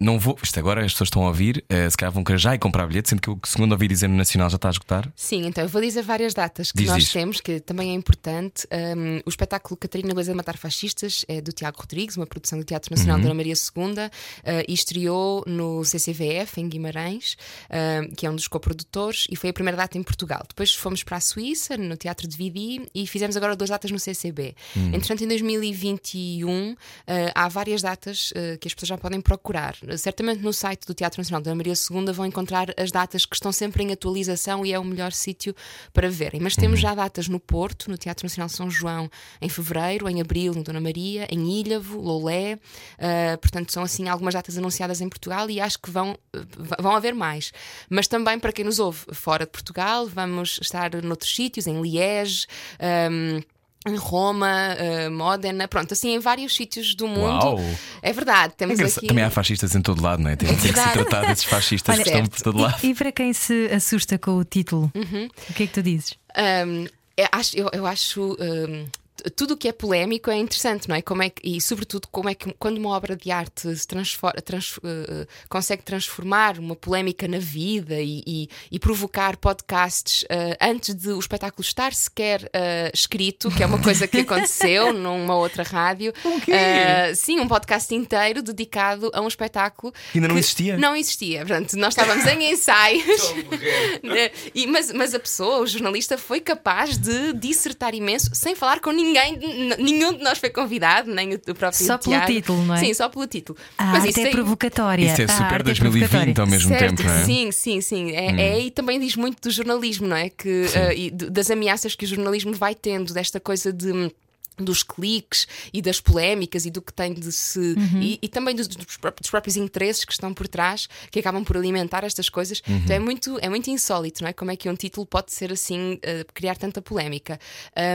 [SPEAKER 1] Não vou, isto agora as pessoas estão a ouvir, eh, se calhar vão querer já ir comprar bilhete, sendo que o segundo ouvi dizer no Nacional já está a esgotar.
[SPEAKER 4] Sim, então eu vou dizer várias datas que
[SPEAKER 1] Diz,
[SPEAKER 4] nós
[SPEAKER 1] diz.
[SPEAKER 4] temos, que também é importante. Um, o espetáculo Catarina Beleza de Matar Fascistas é do Tiago Rodrigues, uma produção do Teatro Nacional
[SPEAKER 1] Uhum.
[SPEAKER 4] Dona Maria II, uh, e estreou no CCVF, em Guimarães, um, que é um dos coprodutores, e foi a primeira data em Portugal. Depois fomos para a Suíça, no Teatro de Vidi, e fizemos agora duas datas no CCB.
[SPEAKER 1] Hum.
[SPEAKER 4] Entretanto, em 2021, uh, há várias datas uh, que as pessoas já podem procurar. Certamente no site do Teatro Nacional Dona Maria II vão encontrar as datas que estão sempre em atualização e é o melhor sítio para verem. Mas
[SPEAKER 1] Uhum.
[SPEAKER 4] temos já datas no Porto, no Teatro Nacional São João, em fevereiro, em abril, no Dona Maria, em Ilhavo, Loulé. Uh, portanto, são assim algumas datas anunciadas em Portugal e acho que vão, vão haver mais. Mas também para quem nos ouve fora de Portugal, vamos estar noutros sítios, em Liege. um, em Roma, uh, Módena, pronto, assim em vários sítios do mundo.
[SPEAKER 1] Uau!
[SPEAKER 4] É verdade,
[SPEAKER 1] É
[SPEAKER 4] temos
[SPEAKER 1] engraçado.
[SPEAKER 4] aqui.
[SPEAKER 1] Também há fascistas em todo lado, não é? Tem, tem que se tratar desses fascistas
[SPEAKER 2] Olha,
[SPEAKER 1] que estão por todo lado.
[SPEAKER 2] E, e para quem se assusta com o título,
[SPEAKER 4] Uhum.
[SPEAKER 2] o que é que tu dizes?
[SPEAKER 4] Um, eu acho, eu, eu acho um, tudo o que é polémico é interessante, não é? Como é que, e sobretudo como é que quando uma obra de arte se transfor- trans- uh, consegue transformar uma polémica na vida e, e- e provocar podcasts uh, antes de o espetáculo estar sequer uh, escrito, que é uma coisa que aconteceu numa outra rádio. Uh, sim, um podcast inteiro dedicado a um espetáculo
[SPEAKER 1] Ainda não
[SPEAKER 4] que
[SPEAKER 1] existia?
[SPEAKER 4] Não existia. Portanto, nós estávamos em ensaios. Né? E- mas, mas a pessoa, o jornalista, foi capaz de dissertar imenso sem falar com ninguém. N- Nenhum de nós foi convidado, nem o, o próprio
[SPEAKER 2] Só pelo título, não é?
[SPEAKER 4] Sim, só pelo título.
[SPEAKER 2] A
[SPEAKER 4] mas
[SPEAKER 2] arte
[SPEAKER 4] isso
[SPEAKER 2] é provocatória.
[SPEAKER 1] Isso é
[SPEAKER 2] A
[SPEAKER 1] super
[SPEAKER 2] arte
[SPEAKER 1] 2020
[SPEAKER 2] provocatória.
[SPEAKER 1] ao mesmo
[SPEAKER 4] certo,
[SPEAKER 1] tempo, não é?
[SPEAKER 4] Sim, sim, sim. É, é- e também diz muito do jornalismo, não é? Que, eh, e das ameaças que o jornalismo vai tendo, desta coisa de. Dos cliques e das polémicas e do que tem de se.
[SPEAKER 2] Uhum.
[SPEAKER 4] E, e também dos, dos pró- dos próprios interesses que estão por trás, que acabam por alimentar estas coisas. Então é muito, é muito insólito, não é? Como é que um título pode ser assim, eh, criar tanta polémica.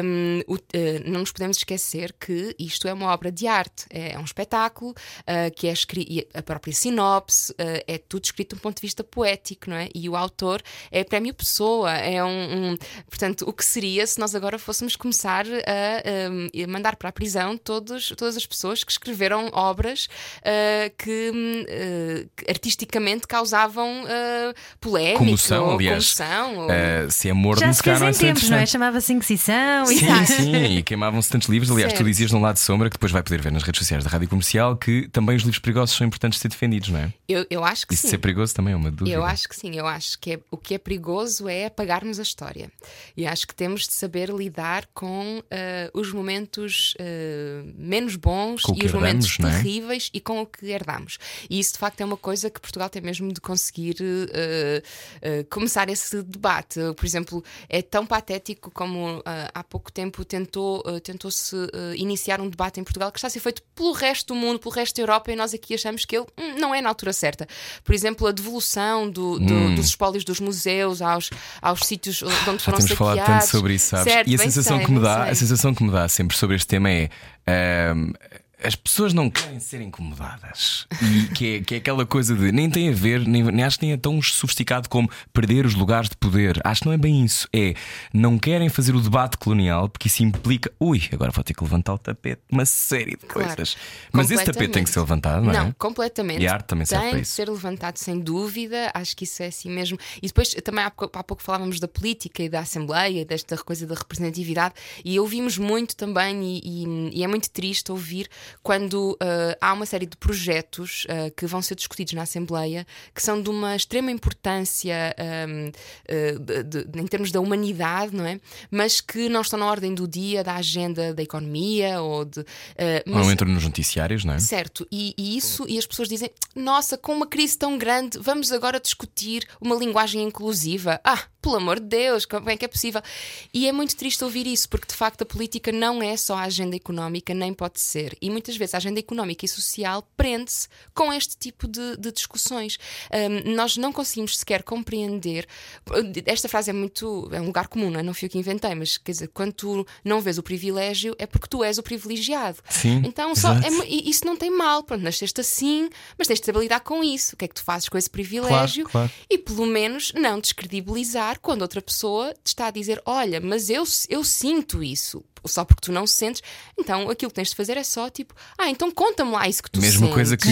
[SPEAKER 4] Um, o- eh, não nos podemos esquecer que isto é uma obra de arte, é um espetáculo eh, que é escrito, e a própria sinopse, é tudo escrito de um ponto de vista poético, não é? E o autor é prémio Pessoa, é um, um- Portanto, o que seria se nós agora fôssemos começar a, um, a mandar para a prisão todos, todas as pessoas que escreveram obras uh, que, hum, uh, que artisticamente causavam uh, polémica
[SPEAKER 1] Comoção,
[SPEAKER 4] ou
[SPEAKER 1] aliás.
[SPEAKER 4] comoção? ou-
[SPEAKER 1] Eh, se é morno,
[SPEAKER 2] Já
[SPEAKER 1] se
[SPEAKER 2] fez
[SPEAKER 1] é
[SPEAKER 2] em
[SPEAKER 1] assim
[SPEAKER 2] tempos, não é? Chamava-se Inquisição e
[SPEAKER 1] Sim,
[SPEAKER 2] tal.
[SPEAKER 1] sim, e queimavam-se tantos livros. Aliás, tu
[SPEAKER 4] Certo.
[SPEAKER 1] dizias num lado de sombra que depois vai poder ver nas redes sociais da Rádio Comercial que também os livros perigosos são importantes de ser defendidos, não é?
[SPEAKER 4] Eu, eu acho que
[SPEAKER 1] Isso de
[SPEAKER 4] sim.
[SPEAKER 1] ser perigoso também é uma dúvida.
[SPEAKER 4] Eu acho que sim, eu acho que é- o que é perigoso é apagarmos a história. E acho que temos de saber lidar com eh, os momentos eh, menos bons
[SPEAKER 1] Com
[SPEAKER 4] e os momentos
[SPEAKER 1] herdamos, não é?
[SPEAKER 4] terríveis e com o que herdamos. E isso de facto é uma coisa que Portugal tem mesmo de conseguir eh, eh, começar esse debate. Por exemplo, é tão patético como há pouco tempo tentou, tentou-se iniciar um debate em Portugal que está a ser feito pelo resto do mundo, pelo resto da Europa, e nós aqui achamos que ele hum, não é na altura certa. Por exemplo, a devolução do- do- dos espólios dos museus aos, aos sítios onde
[SPEAKER 1] Hum. Já
[SPEAKER 4] foram
[SPEAKER 1] temos falado
[SPEAKER 4] saqueados.
[SPEAKER 1] tanto sobre isso, sabes?
[SPEAKER 4] Certo,
[SPEAKER 1] e a sensação
[SPEAKER 4] sei,
[SPEAKER 1] que me dá,
[SPEAKER 4] sei.
[SPEAKER 1] a sensação que me dá sempre sobre este tema é. ahm, as pessoas não querem ser incomodadas. E que é, que é aquela coisa de nem tem a ver, nem, nem acho que nem é tão sofisticado como perder os lugares de poder. Acho que não é bem isso. É não querem fazer o debate colonial porque isso implica, ui, agora vou ter que levantar o tapete, uma série de
[SPEAKER 4] Claro.
[SPEAKER 1] coisas. Mas esse tapete tem que ser levantado, não é?
[SPEAKER 4] Não, completamente.
[SPEAKER 1] E a arte também serve
[SPEAKER 4] tem
[SPEAKER 1] para
[SPEAKER 4] de
[SPEAKER 1] isso.
[SPEAKER 4] ser levantado sem dúvida, acho que isso é assim mesmo. E depois também há pouco, há pouco falávamos da política e da Assembleia, e desta coisa da representatividade, e ouvimos muito também, e, e- e é muito triste ouvir quando ah, há uma série de projetos ah, que vão ser discutidos na Assembleia que são de uma extrema importância ahm, ah, de- de- em termos da humanidade, não é? Mas que não estão na ordem do dia da agenda da economia ou de.
[SPEAKER 1] Ou
[SPEAKER 4] mas-
[SPEAKER 1] não entram nos noticiários, não é?
[SPEAKER 4] Certo, e, e isso, e as pessoas dizem: nossa, com uma crise tão grande, vamos agora discutir uma linguagem inclusiva. Ah, pelo amor de Deus, como é que é possível? E é muito triste ouvir isso, porque de facto a política não é só a agenda económica, nem pode ser. E muitas vezes a agenda económica e social prende-se com este tipo de, de discussões. Hum, nós não conseguimos sequer compreender. Esta frase é muito. é um lugar comum, não é? Não fui eu que inventei, mas quer dizer, quando tu não vês o privilégio, é porque tu és o privilegiado.
[SPEAKER 1] Sim,
[SPEAKER 4] Então, só, é isso não tem mal, pronto, nasceste assim, mas tens de saber lidar com isso. O que é que tu fazes com esse privilégio?
[SPEAKER 1] Claro, claro.
[SPEAKER 4] E pelo menos não descredibilizar quando outra pessoa te está a dizer: Olha, mas eu, eu sinto isso. Só porque tu não sentes, então aquilo que tens de fazer é só tipo, ah, então conta-me lá isso que tu
[SPEAKER 1] Mesma
[SPEAKER 4] sentes.
[SPEAKER 1] coisa que.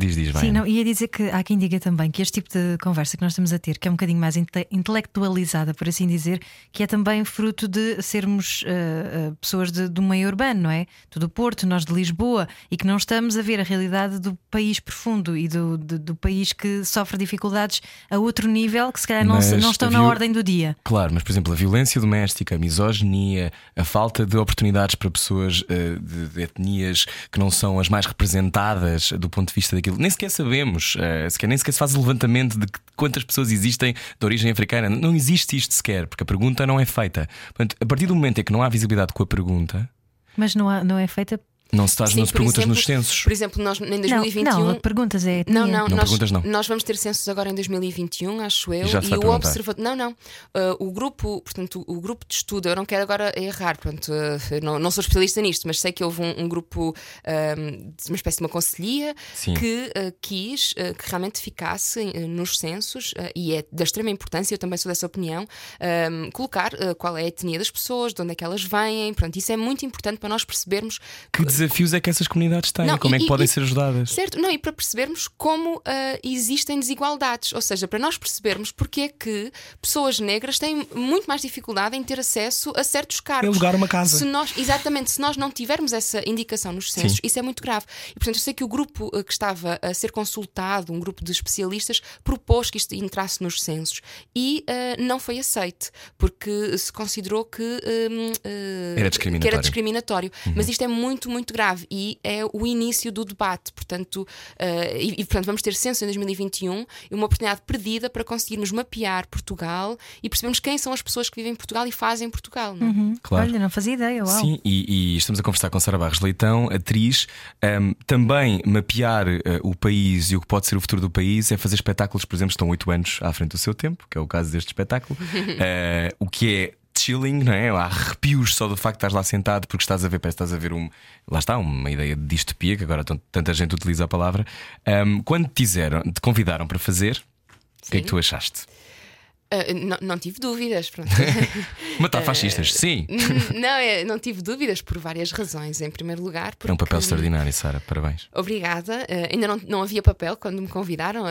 [SPEAKER 1] Diz, diz, vai.
[SPEAKER 2] Sim, não, ia dizer que há quem diga também que este tipo de conversa que nós estamos a ter, que é um bocadinho mais inte- intelectualizada, por assim dizer, que é também fruto de sermos ah, pessoas de- do meio urbano, não é? Tu do Porto, nós de Lisboa, e que não estamos a ver a realidade do país profundo e do, do, do país que sofre dificuldades a outro nível que se calhar não,
[SPEAKER 1] Mas
[SPEAKER 2] não estão na ordem do dia.
[SPEAKER 1] Claro, mas por exemplo, a violência doméstica, a misoginia, a falta de oportunidades para pessoas eh, de, de etnias que não são as mais representadas do ponto de vista daquilo, nem sequer sabemos, eh, sequer, nem sequer se faz o levantamento de quantas pessoas existem de origem africana. Não existe isto sequer, porque a pergunta não é feita. Portanto, a partir do momento em que não há visibilidade com a pergunta,
[SPEAKER 2] Mas não, há- não é feita.
[SPEAKER 1] Não se faz
[SPEAKER 4] Sim,
[SPEAKER 1] nas
[SPEAKER 4] por
[SPEAKER 1] perguntas
[SPEAKER 4] exemplo-
[SPEAKER 1] nos censos.
[SPEAKER 4] Por exemplo, nós em
[SPEAKER 2] Não,
[SPEAKER 4] 2021.
[SPEAKER 2] não, perguntas é. etnia.
[SPEAKER 4] Não, não,
[SPEAKER 1] Não,
[SPEAKER 4] nós,
[SPEAKER 1] perguntas não.
[SPEAKER 4] nós vamos ter censos agora em 2021, acho eu.
[SPEAKER 1] E já se vai
[SPEAKER 4] o observador. Não, não. Uh, o grupo, portanto, o grupo de estudo, eu não quero agora errar, pronto, uh, eu não, não sou especialista nisto, mas sei que houve um, um grupo, um, de uma espécie de uma conselhia,
[SPEAKER 1] Sim.
[SPEAKER 4] que uh, quis uh, que realmente ficasse uh, nos censos, uh, e é da extrema importância, eu também sou dessa opinião, colocar uh, qual é a etnia das pessoas, de onde é que elas vêm, pronto, isso é muito importante para nós percebermos
[SPEAKER 1] Que desafios é que essas comunidades têm?
[SPEAKER 4] Não,
[SPEAKER 1] Como é
[SPEAKER 4] e-
[SPEAKER 1] que podem
[SPEAKER 4] e-
[SPEAKER 1] ser ajudadas?
[SPEAKER 4] Certo, não, e para percebermos como ah, existem desigualdades, ou seja, para nós percebermos porque é que pessoas negras têm muito mais dificuldade em ter acesso a certos cargos.
[SPEAKER 1] alugar uma casa.
[SPEAKER 4] Se nós, exatamente, se nós não tivermos essa indicação nos censos,
[SPEAKER 1] Sim.
[SPEAKER 4] isso é muito grave. E portanto, eu sei que o grupo ah, que estava a ser consultado, um grupo de especialistas, propôs que isto entrasse nos censos e ah, não foi aceite, porque se considerou que, hum, ah,
[SPEAKER 1] Era
[SPEAKER 4] que
[SPEAKER 1] discriminatório.
[SPEAKER 4] era discriminatório. Mas isto é muito, muito grave e é o início do debate. Portanto, eh, e, e, portanto, vamos ter censo em 2021 e uma oportunidade perdida para conseguirmos mapear Portugal e percebermos quem são as pessoas que vivem em Portugal e fazem Portugal. Não? é?
[SPEAKER 1] Claro.
[SPEAKER 2] Olha, não fazia ideia. Uau.
[SPEAKER 1] Sim, e, e estamos a conversar com Sara Barros Leitão, atriz. Ahm, também mapear eh, o país e o que pode ser o futuro do país é fazer espetáculos, por exemplo, estão oito anos à frente do seu tempo, que é o caso deste espetáculo. Eh, o que é chilling, não é? Há arrepios só do facto de estás lá sentado porque estás a ver, parece que estás a ver um. Lá está, uma ideia de distopia, que agora tant- tanta gente utiliza a palavra. Ahm, quando te, dizeram, te convidaram para fazer, o que é que tu achaste?
[SPEAKER 4] Eh, não, não tive dúvidas. Pronto.
[SPEAKER 1] Matar fascistas, sim.
[SPEAKER 4] não, é, não tive dúvidas por várias razões. Em primeiro lugar, porque.
[SPEAKER 1] É um papel extraordinário, Sara, parabéns.
[SPEAKER 4] Obrigada. Eh, ainda não, não havia papel quando me convidaram,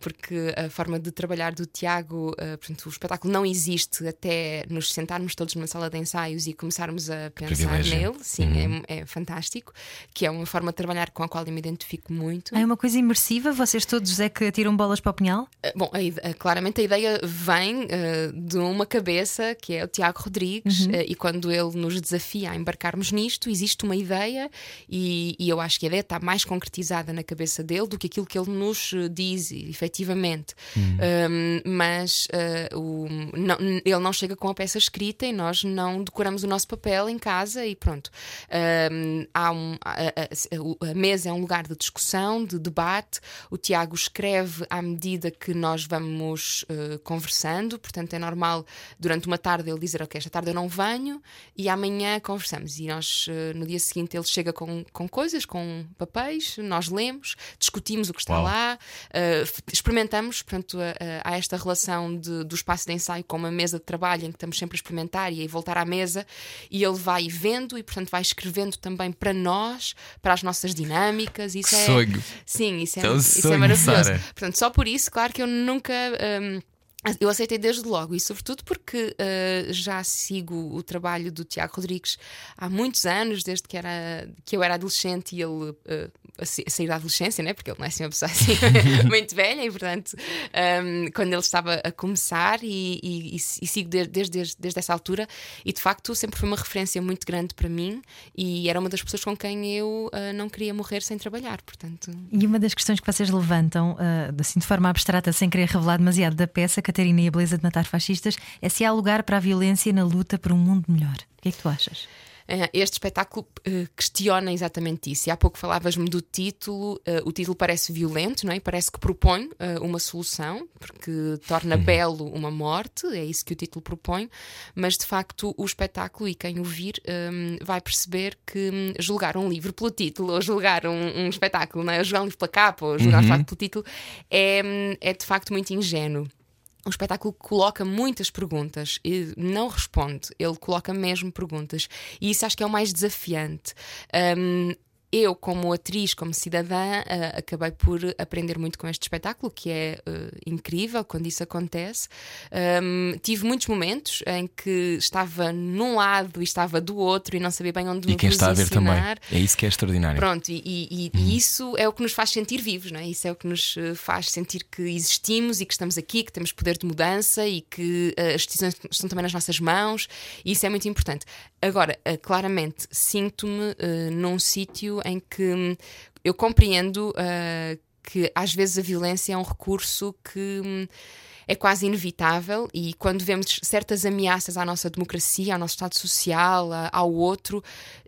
[SPEAKER 4] porque a forma de trabalhar do Tiago, portanto, o espetáculo não existe até nos sentarmos todos numa sala de ensaios e começarmos a pensar
[SPEAKER 1] privilégio.
[SPEAKER 4] nele. Sim, é, é fantástico. Que é uma forma de trabalhar com a qual eu me identifico muito.
[SPEAKER 2] É uma coisa imersiva, vocês todos é que atiram bolas para o punhal?
[SPEAKER 4] Bom, a claramente a ideia vem eh, de uma cabeça que é o Tiago Rodrigues, eh, e quando ele nos desafia a embarcarmos nisto, existe uma ideia, e, e eu acho que a ideia está mais concretizada na cabeça dele do que aquilo que ele nos eh, diz, efetivamente. Um, mas eh, o- não- ele não chega com a peça escrita e nós não decoramos o nosso papel em casa e pronto. Um, há um- a, a- a- mesa é um lugar de discussão, de debate. O Tiago escreve à medida que nós vamos eh, conversando, portanto é normal durante uma tarde ele dizer Ok, esta tarde eu não venho e amanhã conversamos. E nós, uh, no dia seguinte, ele chega com, com coisas, com papéis, nós lemos, discutimos o que está
[SPEAKER 1] Uau.
[SPEAKER 4] lá, uh, experimentamos. Portanto, há esta relação de, do espaço de ensaio com uma mesa de trabalho em que estamos sempre a experimentar e a voltar à mesa. E ele vai vendo e, portanto, vai escrevendo também para nós, para as nossas dinâmicas. Isso
[SPEAKER 1] Que
[SPEAKER 4] é,
[SPEAKER 1] sonho.
[SPEAKER 4] Sim, isso é,
[SPEAKER 1] É um
[SPEAKER 4] isso é
[SPEAKER 1] sonho,
[SPEAKER 4] maravilhoso.
[SPEAKER 1] Sara.
[SPEAKER 4] Portanto, só por isso, claro que eu nunca. hum, eu aceitei desde logo e, sobretudo, porque uh, já sigo o trabalho do Tiago Rodrigues há muitos anos, desde que, era, que eu era adolescente e ele uh, a, sa- a sair da adolescência, né? porque ele não é assim uma pessoa assim muito velha, e portanto, um, quando ele estava a começar, e, e- e- e sigo de- desde, desde, desde essa altura, e de facto sempre foi uma referência muito grande para mim, e era uma das pessoas com quem eu uh, não queria morrer sem trabalhar, portanto.
[SPEAKER 2] E uma das questões que vocês levantam, assim de forma abstrata, sem querer revelar demasiado da peça, Catarina e a Beleza de Matar Fascistas, é se há lugar para a violência na luta por um mundo melhor. O que é que tu achas?
[SPEAKER 4] Eh, Este espetáculo eh, questiona exatamente isso. E há pouco falavas-me do título. eh, o título parece violento, não é? E Parece que propõe eh, uma solução, porque torna belo uma morte, é isso que o título propõe. Mas de facto, o espetáculo e quem o vir hum, vai perceber que hum, julgar um livro pelo título, ou julgar um, um espetáculo, não é? Ou julgar um livro pela capa, ou julgar de facto pelo título, é, hum, é de facto muito ingênuo. O espetáculo coloca muitas perguntas e não responde, ele coloca mesmo perguntas. E isso acho que é o mais desafiante. Um, eu, como atriz, como cidadã, ah, acabei por aprender muito com este espetáculo, que é ah, incrível quando isso acontece. Um, tive muitos momentos em que estava num lado e estava do outro e não sabia bem onde
[SPEAKER 1] E
[SPEAKER 4] me
[SPEAKER 1] quem está a ver também.
[SPEAKER 4] posicionar.
[SPEAKER 1] É isso que é extraordinário.
[SPEAKER 4] Pronto, e, e- e- e isso é o que nos faz sentir vivos, não é? Isso é o que nos eh, faz sentir que existimos e que estamos aqui, que temos poder de mudança e que eh, as decisões estão também nas nossas mãos, e isso é muito importante. Agora, claramente, sinto-me num sítio em que hum, eu compreendo eh, que às vezes a violência é um recurso que. hum, é quase inevitável e quando vemos certas ameaças à nossa democracia, ao nosso Estado Social, ao outro,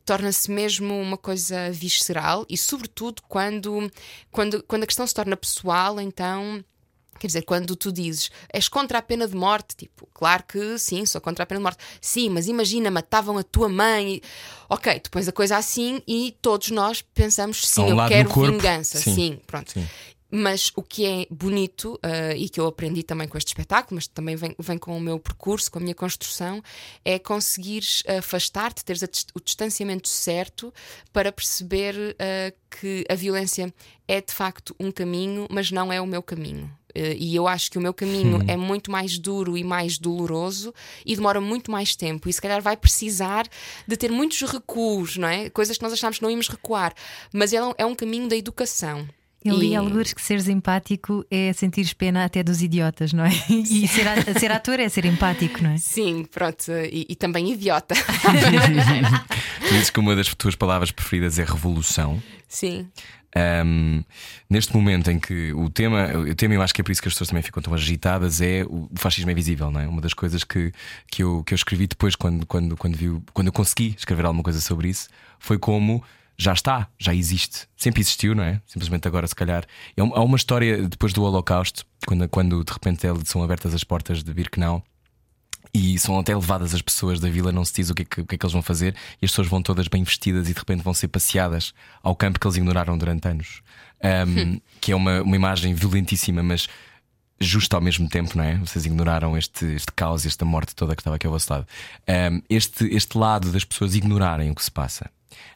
[SPEAKER 4] torna-se mesmo uma coisa visceral e, sobretudo, quando, quando, quando a questão se torna pessoal, então. Quer dizer, quando tu dizes és contra a pena de morte, tipo, claro que sim, sou contra a pena de morte. Sim, mas imagina, matavam a tua mãe. e- Ok, tu pões a coisa assim e todos nós pensamos sim,
[SPEAKER 1] um
[SPEAKER 4] eu quero vingança.
[SPEAKER 1] Sim.
[SPEAKER 4] Sim, pronto.
[SPEAKER 1] Sim.
[SPEAKER 4] Mas o que é bonito eh, e que eu aprendi também com este espetáculo, mas também vem, vem com o meu percurso, com a minha construção, é conseguires afastar-te, teres o distanciamento certo para perceber eh, que a violência é de facto um caminho, mas não é o meu caminho. Eh, E eu acho que o meu caminho é muito mais duro e mais doloroso e demora muito mais tempo. E se calhar vai precisar de ter muitos recuos, não é? Coisas que nós achámos que não íamos recuar. Mas é um, é um caminho da educação.
[SPEAKER 2] Eu li
[SPEAKER 4] E-
[SPEAKER 2] alguns que seres empático é sentir pena até dos idiotas, não é? E ser, a- ser ator é ser empático, não é?
[SPEAKER 4] Sim, pronto, e, e também idiota.
[SPEAKER 1] Tu dizes que uma das tuas palavras preferidas é revolução.
[SPEAKER 4] Sim,
[SPEAKER 1] Um, neste momento em que o tema, o tema, eu acho que é por isso que as pessoas também ficam tão agitadas, é o fascismo é visível, não é? Uma das coisas que, que, eu, que eu escrevi depois, quando, quando, quando, vi, quando eu consegui escrever alguma coisa sobre isso, foi como já está, já existe. Sempre existiu, não é? Simplesmente agora, se calhar. É Há uma história depois do Holocausto, quando, quando de repente são abertas as portas de Birkenau. E são até levadas as pessoas da vila, não se diz o que, é que, o que é que eles vão fazer, e as pessoas vão todas bem vestidas e de repente vão ser passeadas ao campo que eles ignoraram durante anos. Um, que é uma, uma imagem violentíssima, mas justa ao mesmo tempo, não é? Vocês ignoraram este, este caos, esta morte toda que estava aqui ao vosso lado. Um, este, este lado das pessoas ignorarem o que se passa.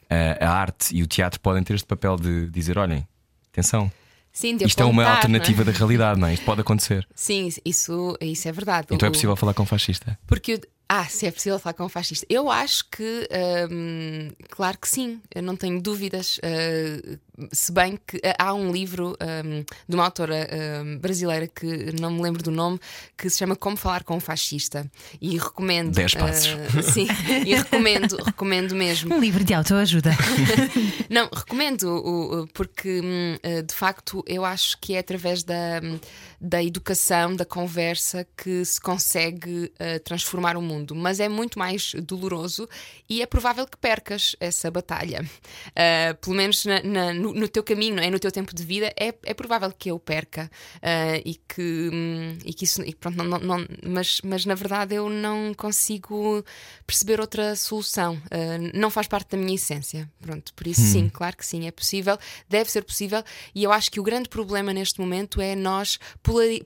[SPEAKER 1] Uh, a arte e o teatro podem ter este papel de dizer: olhem, atenção,
[SPEAKER 4] sim, de
[SPEAKER 1] isto é uma alternativa
[SPEAKER 4] é?
[SPEAKER 1] da realidade, não é? Isto pode acontecer.
[SPEAKER 4] Sim, isso, isso é verdade.
[SPEAKER 1] Então é
[SPEAKER 4] O-
[SPEAKER 1] possível falar com um fascista.
[SPEAKER 4] Porque. eu- Ah, se é possível falar com um fascista. Eu acho que, hum, claro que sim, eu não tenho dúvidas. uh, se bem que uh, há um livro hum, de uma autora hum, brasileira que não me lembro do nome, que se chama Como Falar com um Fascista. E recomendo.
[SPEAKER 1] Dez passos.
[SPEAKER 4] uh, sim, e recomendo, recomendo mesmo.
[SPEAKER 2] Um livro de autoajuda.
[SPEAKER 4] Não, recomendo, porque hum, eh, de facto eu acho que é através da, hum, da educação, da conversa, que se consegue eh, transformar o mundo. mundo, mas é muito mais doloroso e é provável que percas essa batalha. Uh, pelo menos na, na, no, no, teu caminho, é? no teu tempo de vida, é, é provável que eu perca uh, e, que, um, e que isso. E pronto, não, não, não, mas, mas na verdade eu não consigo perceber outra solução. Uh, não faz parte da minha essência. Pronto, por isso, hum. sim, claro que sim, é possível, deve ser possível, e eu acho que o grande problema neste momento é nós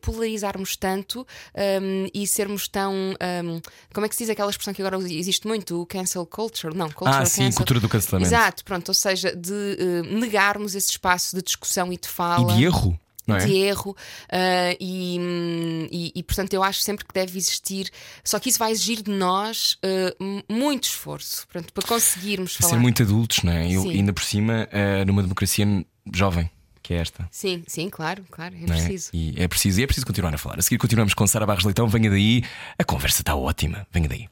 [SPEAKER 4] polarizarmos tanto um, e sermos tão. Um, como é que se diz aquela expressão que agora existe muito? O cancel culture? Não, culture
[SPEAKER 1] ah, sim, cultura do cancelamento.
[SPEAKER 4] Exato, pronto, ou seja, de uh, negarmos esse espaço de discussão e de fala.
[SPEAKER 1] E de erro. É?
[SPEAKER 4] de erro uh, e, e, e, portanto eu acho sempre que deve existir só que isso vai exigir de nós uh, muito esforço portanto, para conseguirmos falar.
[SPEAKER 1] ser muito adultos não é? Eu, ainda por cima uh, numa democracia jovem que é esta.
[SPEAKER 4] Sim, sim, claro, claro, é preciso.
[SPEAKER 1] É? E é preciso, e é preciso continuar a falar. A seguir continuamos com Sara Barros Leitão, venha daí, a conversa está ótima, venha daí.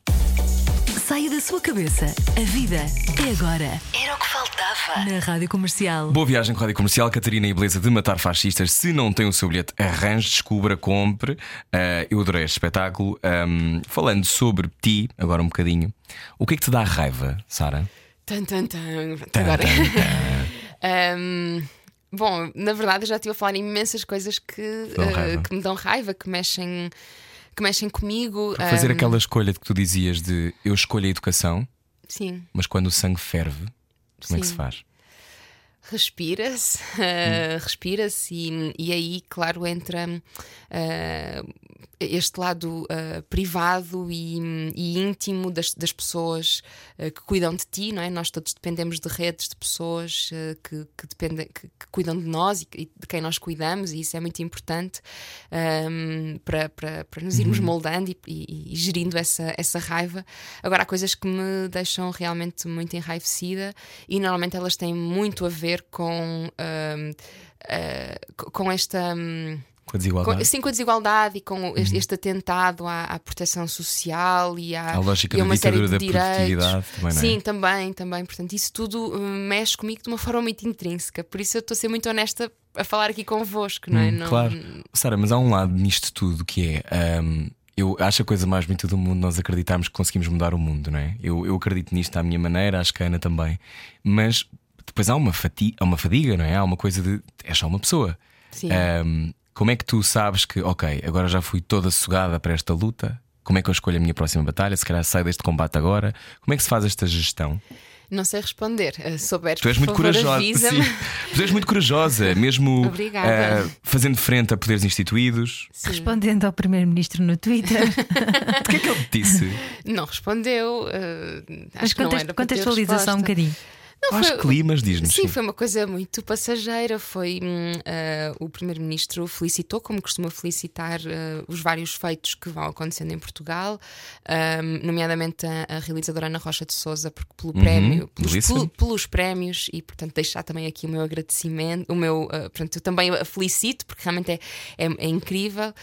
[SPEAKER 5] Sua cabeça, a vida é agora. Era o que faltava. Na Rádio Comercial.
[SPEAKER 1] Boa viagem com a Rádio Comercial, Catarina e Beleza de Matar Fascistas. Se não tem o seu bilhete, arranje, descubra, compre. Uh, eu adorei este espetáculo. Um, falando sobre ti, agora um bocadinho, o que é que te dá raiva, Sara?
[SPEAKER 4] Tan, tan, tan. Agora. Tan, tan. um... Bom, na verdade eu já estive a falar imensas coisas que, uh, que me dão raiva, que mexem, que mexem comigo.
[SPEAKER 1] fazer um... aquela escolha que tu dizias de eu escolho a educação,
[SPEAKER 4] Sim.
[SPEAKER 1] mas quando o sangue ferve, como Sim. é que se faz?
[SPEAKER 4] Respira-se, uh, respira-se e, e aí, claro, entra uh, este lado uh, privado e, e, íntimo das, das pessoas uh, que cuidam de ti, não é? Nós todos dependemos de redes de pessoas uh, que, que, dependem, que, que, cuidam de nós e, e, de quem nós cuidamos, e isso é muito importante um, para, para, para nos irmos uhum. moldando e, e, gerindo essa, essa raiva. Agora, há coisas que me deixam realmente muito enraivecida e normalmente elas têm muito a ver com, ehm, com esta. Um,
[SPEAKER 1] com a desigualdade.
[SPEAKER 4] Com, sim, com a desigualdade e com este, uhum. este atentado à, à, proteção social e à
[SPEAKER 1] a lógica e uma série de da direitos. Também,
[SPEAKER 4] sim, é? também, também. Portanto, isso tudo hum, mexe comigo de uma forma muito intrínseca. Por isso eu estou a ser muito honesta a falar aqui convosco, não é?
[SPEAKER 1] Hum,
[SPEAKER 4] não...
[SPEAKER 1] Claro. Sara, mas há um lado nisto tudo que é. Um, eu acho a coisa mais bonita do mundo nós acreditarmos que conseguimos mudar o mundo, não é? Eu, eu acredito nisto à minha maneira, acho que a Ana também. Mas depois há uma, fatiga, há uma fadiga, não é? Há uma coisa de. É só uma pessoa.
[SPEAKER 4] Sim.
[SPEAKER 1] Um, como é que tu sabes que, ok, agora já fui toda sugada para esta luta? Como é que eu escolho a minha próxima batalha? Se calhar saio deste combate agora. Como é que se faz esta gestão?
[SPEAKER 4] Não sei responder. Uh, souberes,
[SPEAKER 1] tu és muito
[SPEAKER 4] favor,
[SPEAKER 1] corajosa. Sim. Tu és muito corajosa, mesmo uh, fazendo frente a poderes instituídos.
[SPEAKER 2] Sim. Respondendo ao Primeiro-Ministro no Twitter.
[SPEAKER 1] o que é que ele disse?
[SPEAKER 4] Não respondeu. Uh, acho
[SPEAKER 2] Mas
[SPEAKER 4] que não era
[SPEAKER 2] contextualiza só um bocadinho.
[SPEAKER 1] Não, Aos foi, climas, diz-nos.
[SPEAKER 4] Sim, foi uma coisa muito passageira. Foi uh, o Primeiro-Ministro felicitou, como costuma felicitar, uh, os vários feitos que vão acontecendo em Portugal, um, nomeadamente a, a, realizadora Ana Rocha de Souza pelo uhum, prémio, pelos, pel, pelos, prémios, e portanto deixar também aqui o meu agradecimento, o meu, uh, portanto, eu também a felicito, porque realmente é, é, é incrível.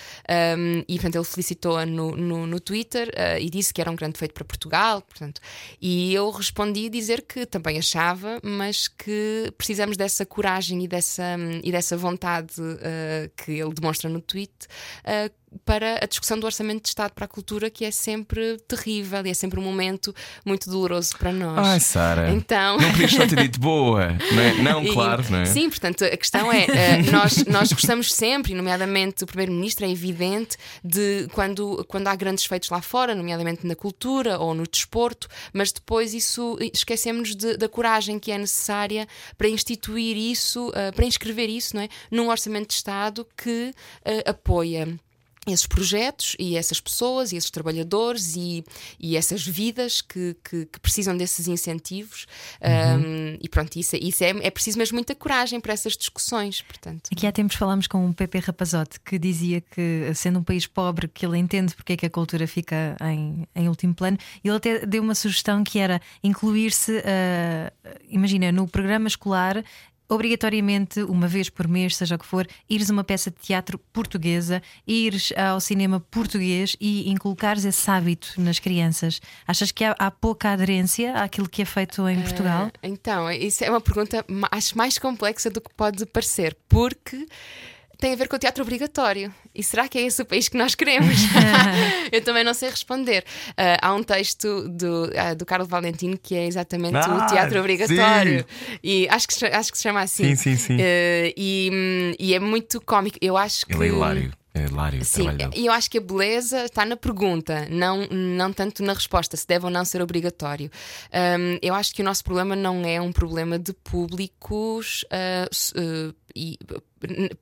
[SPEAKER 4] Um, e portanto, ele felicitou-a no, no, no, Twitter e disse que era um grande feito para Portugal, portanto, e eu respondi dizer que também achava mas que precisamos dessa coragem e dessa, e dessa vontade uh, que ele demonstra no tweet uh, para a discussão do orçamento de Estado para a cultura, que é sempre terrível e é sempre um momento muito doloroso para nós.
[SPEAKER 1] Ai, Sara.
[SPEAKER 4] Então...
[SPEAKER 1] Não podias só ter dito boa, não, é? não e, claro, não é?
[SPEAKER 4] Sim, portanto, a questão é: uh, nós, nós gostamos sempre, nomeadamente o Primeiro-Ministro, é evidente, de quando, quando há grandes feitos lá fora, nomeadamente na cultura ou no desporto, mas depois isso esquecemos da coragem que é necessária para instituir isso, uh, para inscrever isso não é? num orçamento de Estado que uh, apoia esses projetos e essas pessoas e esses trabalhadores e, e essas vidas que, que, que precisam desses incentivos uhum. um, e pronto, isso, isso é, é preciso mesmo muita coragem para essas discussões portanto.
[SPEAKER 2] Aqui há tempos falámos com um Pepe Rapazote que dizia que sendo um país pobre que ele entende porque é que a cultura fica em, em último plano ele até deu uma sugestão que era incluir-se uh, imagina, no programa escolar obrigatoriamente, uma vez por mês, seja o que for, ires a uma peça de teatro portuguesa, ires ao cinema português e inculcares esse hábito nas crianças. Achas que há, há pouca aderência àquilo que é feito em Portugal? Uh,
[SPEAKER 4] então, isso é uma pergunta acho mais complexa do que pode parecer, porque tem a ver com o teatro obrigatório. E será que é esse o país que nós queremos? eu também não sei responder. Uh, há um texto do, uh, do Carlos Valentino que é exatamente
[SPEAKER 1] Ah,
[SPEAKER 4] o teatro obrigatório.
[SPEAKER 1] sim.
[SPEAKER 4] E acho que, se- acho que se chama assim.
[SPEAKER 1] Sim, sim, sim.
[SPEAKER 4] Uh, e, hum, e é muito cómico. Eu acho que.
[SPEAKER 1] Ele é hilário. É hilário o
[SPEAKER 4] Sim, e eu acho que a beleza está na pergunta, não, não tanto na resposta, se deve ou não ser obrigatório. Hum, eu acho que o nosso problema não é um problema de públicos, ah, e-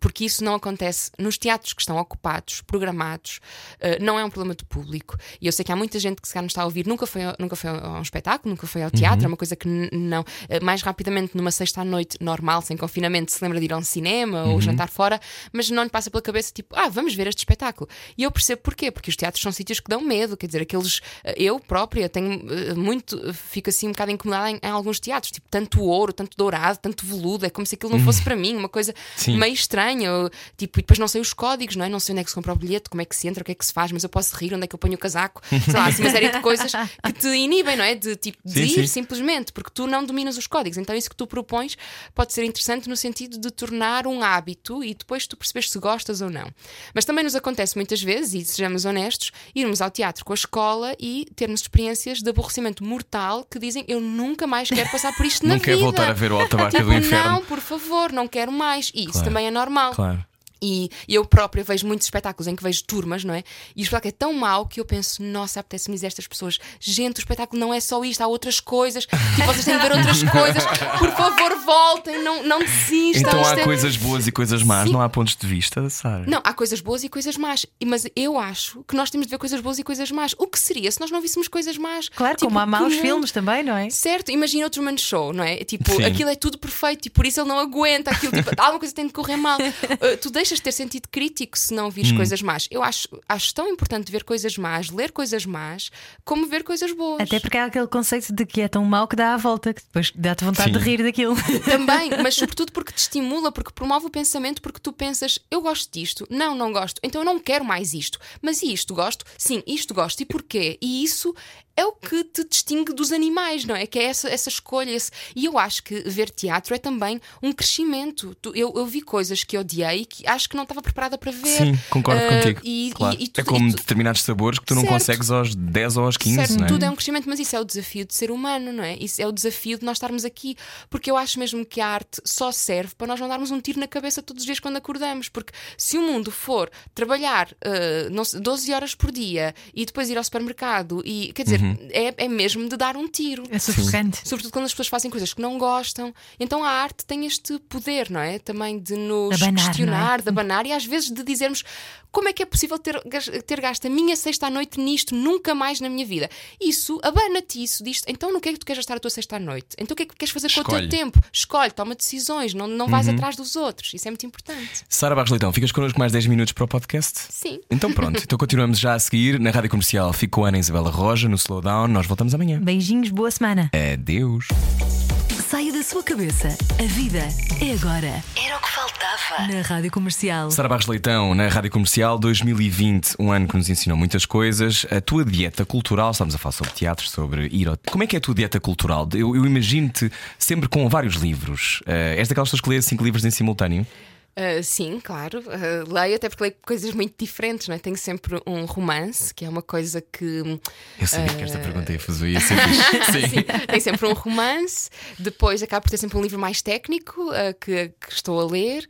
[SPEAKER 4] porque isso não acontece nos teatros que estão ocupados, programados, ah, não é um problema do público. E eu sei que há muita gente que se calhar nos está a ouvir, nunca foi, nunca foi a um espetáculo, nunca foi ao teatro, é uma coisa que não. ah, mais rapidamente, numa sexta à noite normal, sem confinamento, se lembra de ir a um cinema ou jantar fora, mas não lhe passa pela cabeça tipo, ah, vamos ver este espetáculo. E eu percebo porquê, porque os teatros são sítios que dão medo, quer dizer, aqueles. eh, Eu própria tenho muito. Fico assim um bocado incomodada em, em alguns teatros, tipo, tanto ouro, tanto dourado, tanto veludo, é como se aquilo não fosse para mim, uma coisa
[SPEAKER 1] Sim.
[SPEAKER 4] meio estranha. eu, tipo, e depois não sei os códigos, não é? Não sei onde é que se compra o bilhete, como é que se entra, o que é que se faz, mas eu posso rir, onde é que eu ponho o casaco, sei lá, assim, uma série de coisas que te inibem, não é? De, tipo, de
[SPEAKER 1] Sim,
[SPEAKER 4] ir
[SPEAKER 1] sim.
[SPEAKER 4] simplesmente, porque tu não dominas os códigos. Então, isso que tu propões pode ser interessante no sentido de tornar um hábito e depois tu percebes se gostas ou não. Mas também nos acontece muitas vezes, e sejamos honestos, irmos ao teatro com a escola e termos experiências de aborrecimento mortal que dizem eu nunca mais quero passar por isto na
[SPEAKER 1] Não
[SPEAKER 4] vida.
[SPEAKER 1] quer voltar a ver o Alta Barca
[SPEAKER 4] Tipo,
[SPEAKER 1] do Inferno.
[SPEAKER 4] Não, por favor, não quero mais. E isso
[SPEAKER 1] Claro.
[SPEAKER 4] também é normal.
[SPEAKER 1] Claro.
[SPEAKER 4] E eu própria vejo muitos espetáculos em que vejo turmas, não é? E o espetáculo é tão mau que eu penso, nossa, apetece-me dizer a estas pessoas: gente, o espetáculo não é só isto, há outras coisas, e vocês têm de ver outras coisas, por favor, voltem, não, não desistam.
[SPEAKER 1] Então há
[SPEAKER 4] é-
[SPEAKER 1] coisas boas e coisas más,
[SPEAKER 4] Sim.
[SPEAKER 1] não há pontos de vista, Sara.
[SPEAKER 4] Não, há coisas boas e coisas más, E- mas eu acho que nós temos de ver coisas boas e coisas más. O que seria se nós não víssemos coisas más?
[SPEAKER 2] Claro,
[SPEAKER 4] Tipo,
[SPEAKER 2] como há maus
[SPEAKER 4] mundo-
[SPEAKER 2] filmes também, não é?
[SPEAKER 4] Certo, imagina o Truman Show, não é? Tipo,
[SPEAKER 1] Sim.
[SPEAKER 4] aquilo é tudo perfeito e por isso ele não aguenta aquilo. Tipo, alguma coisa tem de correr mal. Uh, tu deixas de ter sentido crítico se não vires
[SPEAKER 1] Hum.
[SPEAKER 4] coisas más. Eu acho, acho tão importante ver coisas más, ler coisas más, como ver coisas boas.
[SPEAKER 2] Até porque há aquele conceito de que é tão mau que dá a volta, que depois dá-te vontade
[SPEAKER 1] Sim.
[SPEAKER 2] de rir daquilo.
[SPEAKER 4] Também, mas sobretudo porque te estimula, porque promove o pensamento, porque tu pensas, eu gosto disto, não, não gosto, então eu não quero mais isto. Mas e isto gosto? Sim, isto gosto. E porquê? E isso é o que te distingue dos animais, não é? Que é essa, essa escolha. Esse... E eu acho que ver teatro é também um crescimento. Eu, eu vi coisas que odiei que acho que não estava preparada para ver.
[SPEAKER 1] Sim, concordo
[SPEAKER 4] Ah,
[SPEAKER 1] contigo.
[SPEAKER 4] E,
[SPEAKER 1] Claro.
[SPEAKER 4] e- e tu-
[SPEAKER 1] é como
[SPEAKER 4] tu-
[SPEAKER 1] determinados sabores que tu não
[SPEAKER 4] Certo.
[SPEAKER 1] consegues aos 10 ou aos 15,
[SPEAKER 4] Certo,
[SPEAKER 1] é?
[SPEAKER 4] tudo é um crescimento, mas isso é o desafio de ser humano, não é? Isso é o desafio de nós estarmos aqui. Porque eu acho mesmo que a arte só serve para nós não darmos um tiro na cabeça todos os dias quando acordamos. Porque se o mundo for trabalhar ah, não sei, 12 horas por dia e depois ir ao supermercado, e quer dizer,
[SPEAKER 1] Uhum.
[SPEAKER 4] É, é mesmo de dar um tiro.
[SPEAKER 2] É sufocante.
[SPEAKER 4] Sobretudo quando as pessoas fazem coisas que não gostam. Então a arte tem este poder, não é? Também de nos
[SPEAKER 2] abanar,
[SPEAKER 4] questionar,
[SPEAKER 2] é?
[SPEAKER 4] de abanar e às vezes de dizermos como é que é possível ter, ter gasto a minha sexta à noite nisto, nunca mais na minha vida. Isso, abana-te isso, diz então no que é que tu queres gastar a tua sexta à noite? Então o que é que queres fazer com o
[SPEAKER 1] Escolhe.
[SPEAKER 4] teu tempo? Escolhe, toma decisões, não, não vais atrás dos outros. Isso é muito importante.
[SPEAKER 1] Sara Barros Leitão, ficas connosco mais 10 minutos para o podcast?
[SPEAKER 4] Sim.
[SPEAKER 1] Então pronto, então continuamos já a seguir na Rádio Comercial. Fico com a Ana Isabela Roja no Slowdown. Nós voltamos amanhã.
[SPEAKER 2] Beijinhos, boa semana.
[SPEAKER 1] Adeus.
[SPEAKER 5] Saia da sua cabeça. A vida é agora. Era o que faltava. Na Rádio Comercial.
[SPEAKER 1] Sara Barros Leitão, na Rádio Comercial 2020, um ano que nos ensinou muitas coisas. A tua dieta cultural, estamos a falar sobre teatro, sobre ir ao... Como é que é a tua dieta cultural? Eu, eu imagino-te sempre com vários livros. Uh, és daquelas pessoas que lê cinco livros em simultâneo?
[SPEAKER 4] Uh, sim, claro. Uh, leio, até porque leio coisas muito diferentes, não é? Tenho sempre um romance, que é uma coisa que.
[SPEAKER 1] Eu sabia que esta pergunta ia fazer fixe. Sim.
[SPEAKER 4] Sim, tem sempre um romance, depois acaba por ter sempre um livro mais técnico uh, que, que estou a ler,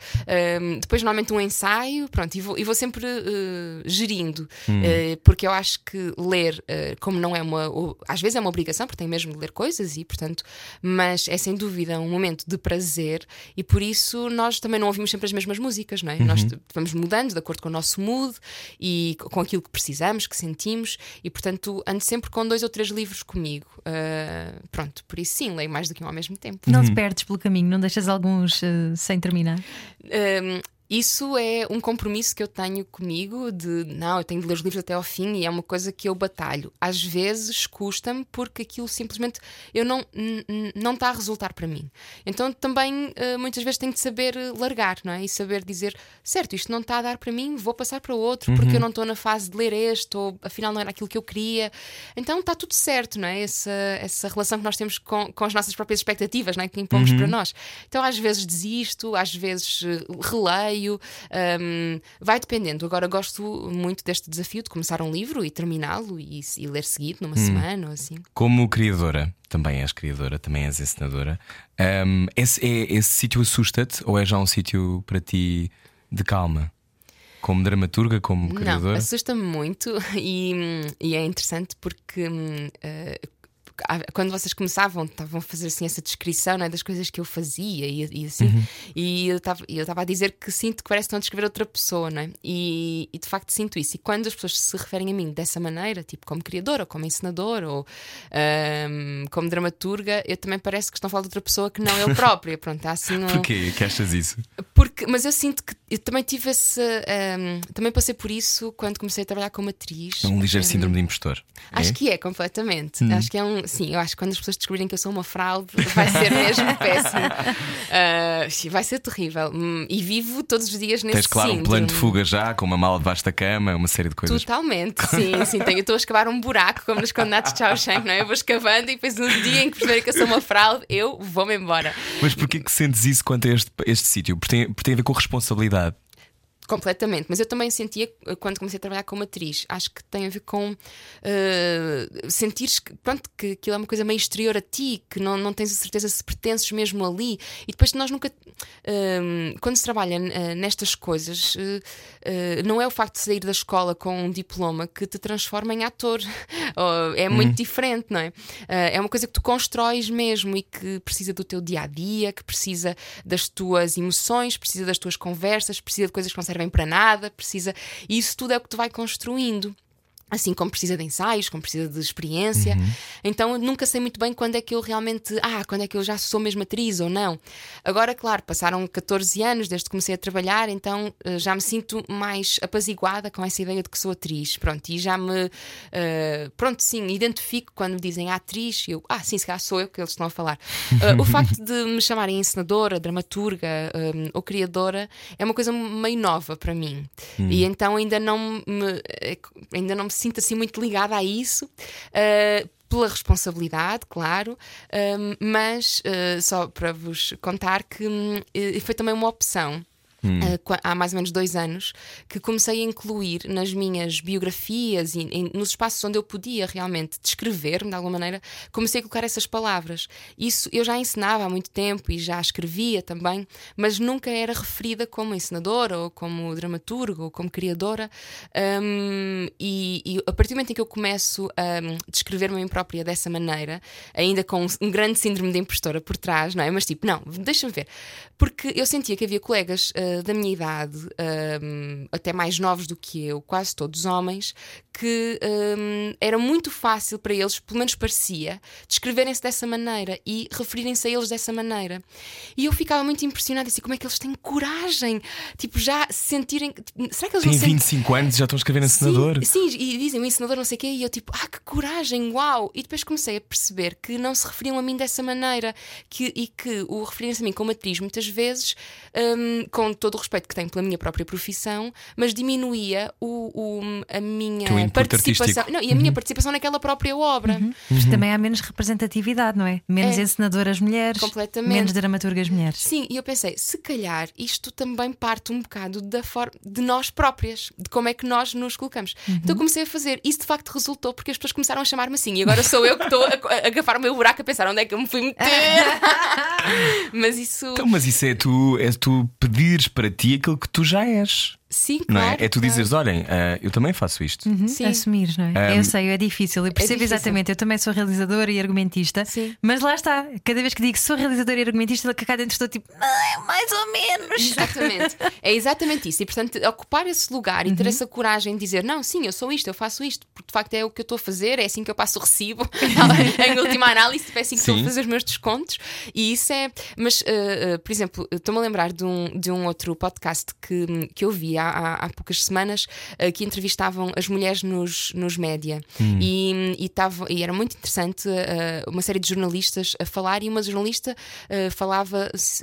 [SPEAKER 4] depois normalmente um ensaio, pronto, e vou, e vou sempre uh, gerindo, uh, porque eu acho que ler, uh, como não é uma. ou- às vezes é uma obrigação, porque tenho mesmo de ler coisas e, portanto, mas é sem dúvida um momento de prazer e por isso nós também não ouvimos sempre as mesmas músicas, não é? Nós t- vamos mudando de acordo com o nosso mood e co- com aquilo que precisamos, que sentimos, e portanto ando sempre com dois ou três livros comigo. Uh, pronto, por isso sim, leio mais do que um ao mesmo tempo.
[SPEAKER 2] Não te perdes pelo caminho, não deixas alguns eh, sem terminar.
[SPEAKER 4] Um, isso é um compromisso que eu tenho comigo de não, eu tenho de ler os livros até ao fim e é uma coisa que eu batalho. Às vezes custa-me porque aquilo simplesmente eu não não está a resultar para mim. Então também uh, muitas vezes tenho de saber uh, largar, não é? E saber dizer, certo, isto não está a dar para mim, vou passar para outro porque eu não estou na fase de ler este ou afinal não era aquilo que eu queria. Então está tudo certo, não é? Essa, essa relação que nós temos com, com as nossas próprias expectativas, não é? Que impomos para nós. Então às vezes desisto, às vezes eh, releio receio. Um, vai dependendo. Agora gosto muito deste desafio de começar um livro e terminá-lo e, e, ler seguido numa semana ou assim.
[SPEAKER 1] Como criadora, também és criadora, também és ensinadora, um, esse, é, esse sítio assusta-te ou é já um sítio para ti de calma? Como dramaturga, como criadora?
[SPEAKER 4] Não, assusta-me muito e, e, é interessante porque uh, quando vocês começavam, estavam a fazer assim essa descrição né, das coisas que eu fazia e, e assim, uhum. e eu estava a dizer que sinto que parece que estão a descrever outra pessoa, né? E, e, de facto sinto isso. E quando as pessoas se referem a mim dessa maneira, tipo como criadora, como ensinadora ou um, como dramaturga, eu também parece que estão a falar de outra pessoa que não eu própria. Pronto, assim um...
[SPEAKER 1] Porquê que achas isso?
[SPEAKER 4] Porque, mas eu sinto que eu também tive esse. Um, também passei por isso quando comecei a trabalhar como atriz.
[SPEAKER 1] É um ligeiro síndrome de impostor.
[SPEAKER 4] Acho é? que é, completamente. Hum. Acho que é um sim, eu acho que quando as pessoas descobrirem que eu sou uma fraude, vai ser mesmo péssimo. Uh, vai ser terrível. Hum, e vivo todos os dias nesse
[SPEAKER 1] Tens, claro,
[SPEAKER 4] síndrome.
[SPEAKER 1] um plano de fuga já, com uma mala debaixo da cama, uma série de coisas.
[SPEAKER 4] Totalmente, sim, sim. Tenho, estou a escavar um buraco, como nos condenados de Shawshank, não é? Eu vou escavando e depois no dia em que perceberem que eu sou uma fraude, eu vou-me embora.
[SPEAKER 1] Mas porquê que sentes isso quanto a este, este sítio? Porque tem, porque tem a ver com responsabilidade.
[SPEAKER 4] Completamente, mas eu também sentia eh, quando comecei a trabalhar como atriz, acho que tem a ver com uh, sentires que, pronto, que aquilo é uma coisa meio exterior a ti, que não, não tens a certeza se pertences mesmo ali. E depois nós nunca, uh, quando se trabalha uh, nestas coisas, não é o facto de sair da escola com um diploma que te transforma em ator. é muito hum. diferente, não é? é uma coisa que tu constróis mesmo e que precisa do teu dia a dia, que precisa das tuas emoções, precisa das tuas conversas, precisa de coisas que não servem para nada, precisa. E isso tudo é o que tu vai construindo. Assim como precisa de ensaios, como precisa de experiência. Uhum. Então eu nunca sei muito bem quando é que eu realmente. Ah, quando é que eu já sou mesmo atriz ou não. Agora, claro, passaram 14 anos desde que comecei a trabalhar, então uh, já me sinto mais apaziguada com essa ideia de que sou atriz. Pronto, e já me. Uh, pronto, sim, identifico quando me dizem atriz, eu. Ah, sim, se calhar sou eu que eles estão a falar. Uh, o facto de me chamarem encenadora, dramaturga ou criadora é uma coisa meio nova para mim. Uhum. E então ainda não me. Ainda não me sinto assim muito ligada a isso. Uh, pela responsabilidade, claro, mas uh, só para vos contar que um, foi também uma opção hum. uh, há mais ou menos dois anos, que comecei a incluir nas minhas biografias e em, nos espaços onde eu podia realmente descrever-me de alguma maneira, comecei a colocar essas palavras. Isso eu já ensinava há muito tempo e já escrevia também, mas nunca era referida como ensinadora ou como dramaturga ou como criadora. Um, e, e, a partir do momento em que eu começo a um, descrever-me a mim própria dessa maneira, ainda com um, um grande síndrome de impostora por trás, não é? Mas tipo, não, deixa-me ver. Porque eu sentia que havia colegas. Uh, da minha idade, um, até mais novos do que eu, quase todos homens, que um, era muito fácil para eles, pelo menos parecia, descreverem-se dessa maneira e referirem-se a eles dessa maneira. E eu ficava muito impressionada, assim, como é que eles têm coragem, tipo, já sentirem. Tipo, será que eles
[SPEAKER 1] Têm 25 anos e já estão a escrever ensinador?
[SPEAKER 4] Sim, sim, e dizem ensinador não sei o quê, e eu tipo, ah, que coragem, uau! E depois comecei a perceber que não se referiam a mim dessa maneira que, e que o referirem-se a mim como atriz muitas vezes, um, com todo o respeito que tenho pela minha própria profissão, mas diminuía o, o a minha participação. Não, e a minha uhum. participação naquela própria obra. Uhum.
[SPEAKER 2] Uhum. também há menos representatividade, não é? Menos é. encenadoras mulheres, Completamente. menos dramaturgas mulheres.
[SPEAKER 4] Sim, e eu pensei, se calhar isto também parte um bocado da forma de nós próprias, de como é que nós nos colocamos. Uhum. Então comecei a fazer. Isso de facto resultou porque as pessoas começaram a chamar-me assim. E agora sou eu que estou a, a agafar o meu buraco a pensar onde é que eu me fui meter. mas isso.
[SPEAKER 1] Então, mas isso é tu, é tu pedires para ti aquilo que tu já és.
[SPEAKER 4] Sim,
[SPEAKER 1] não
[SPEAKER 4] claro,
[SPEAKER 1] é? É tu dizeres, olhem, uh, eu também faço isto.
[SPEAKER 2] Uhum, Sim. Assumir, não é? Um, eu sei, é difícil. Eu percebo é difícil. exatamente. Eu também sou realizadora e argumentista. Sim. Mas lá está. Cada vez que digo sou realizadora e argumentista, cá dentro estou tipo, ah, mais ou menos.
[SPEAKER 4] Exatamente. é exatamente isso. E portanto, ocupar esse lugar e ter uhum. essa coragem de dizer, não, sim, eu sou isto, eu faço isto, porque de facto é o que eu estou a fazer, é assim que eu passo o recibo. em última análise, é assim que sim. estou a fazer os meus descontos. E isso é. Mas, uh, uh, por exemplo, estou-me a lembrar de um, de um outro podcast que, que eu vi há, há, há poucas semanas uh, que entrevistavam as mulheres nos, nos média
[SPEAKER 1] Hum.
[SPEAKER 4] e, e, tava, e era muito interessante uh, uma série de jornalistas a falar e uma jornalista uh, falava se,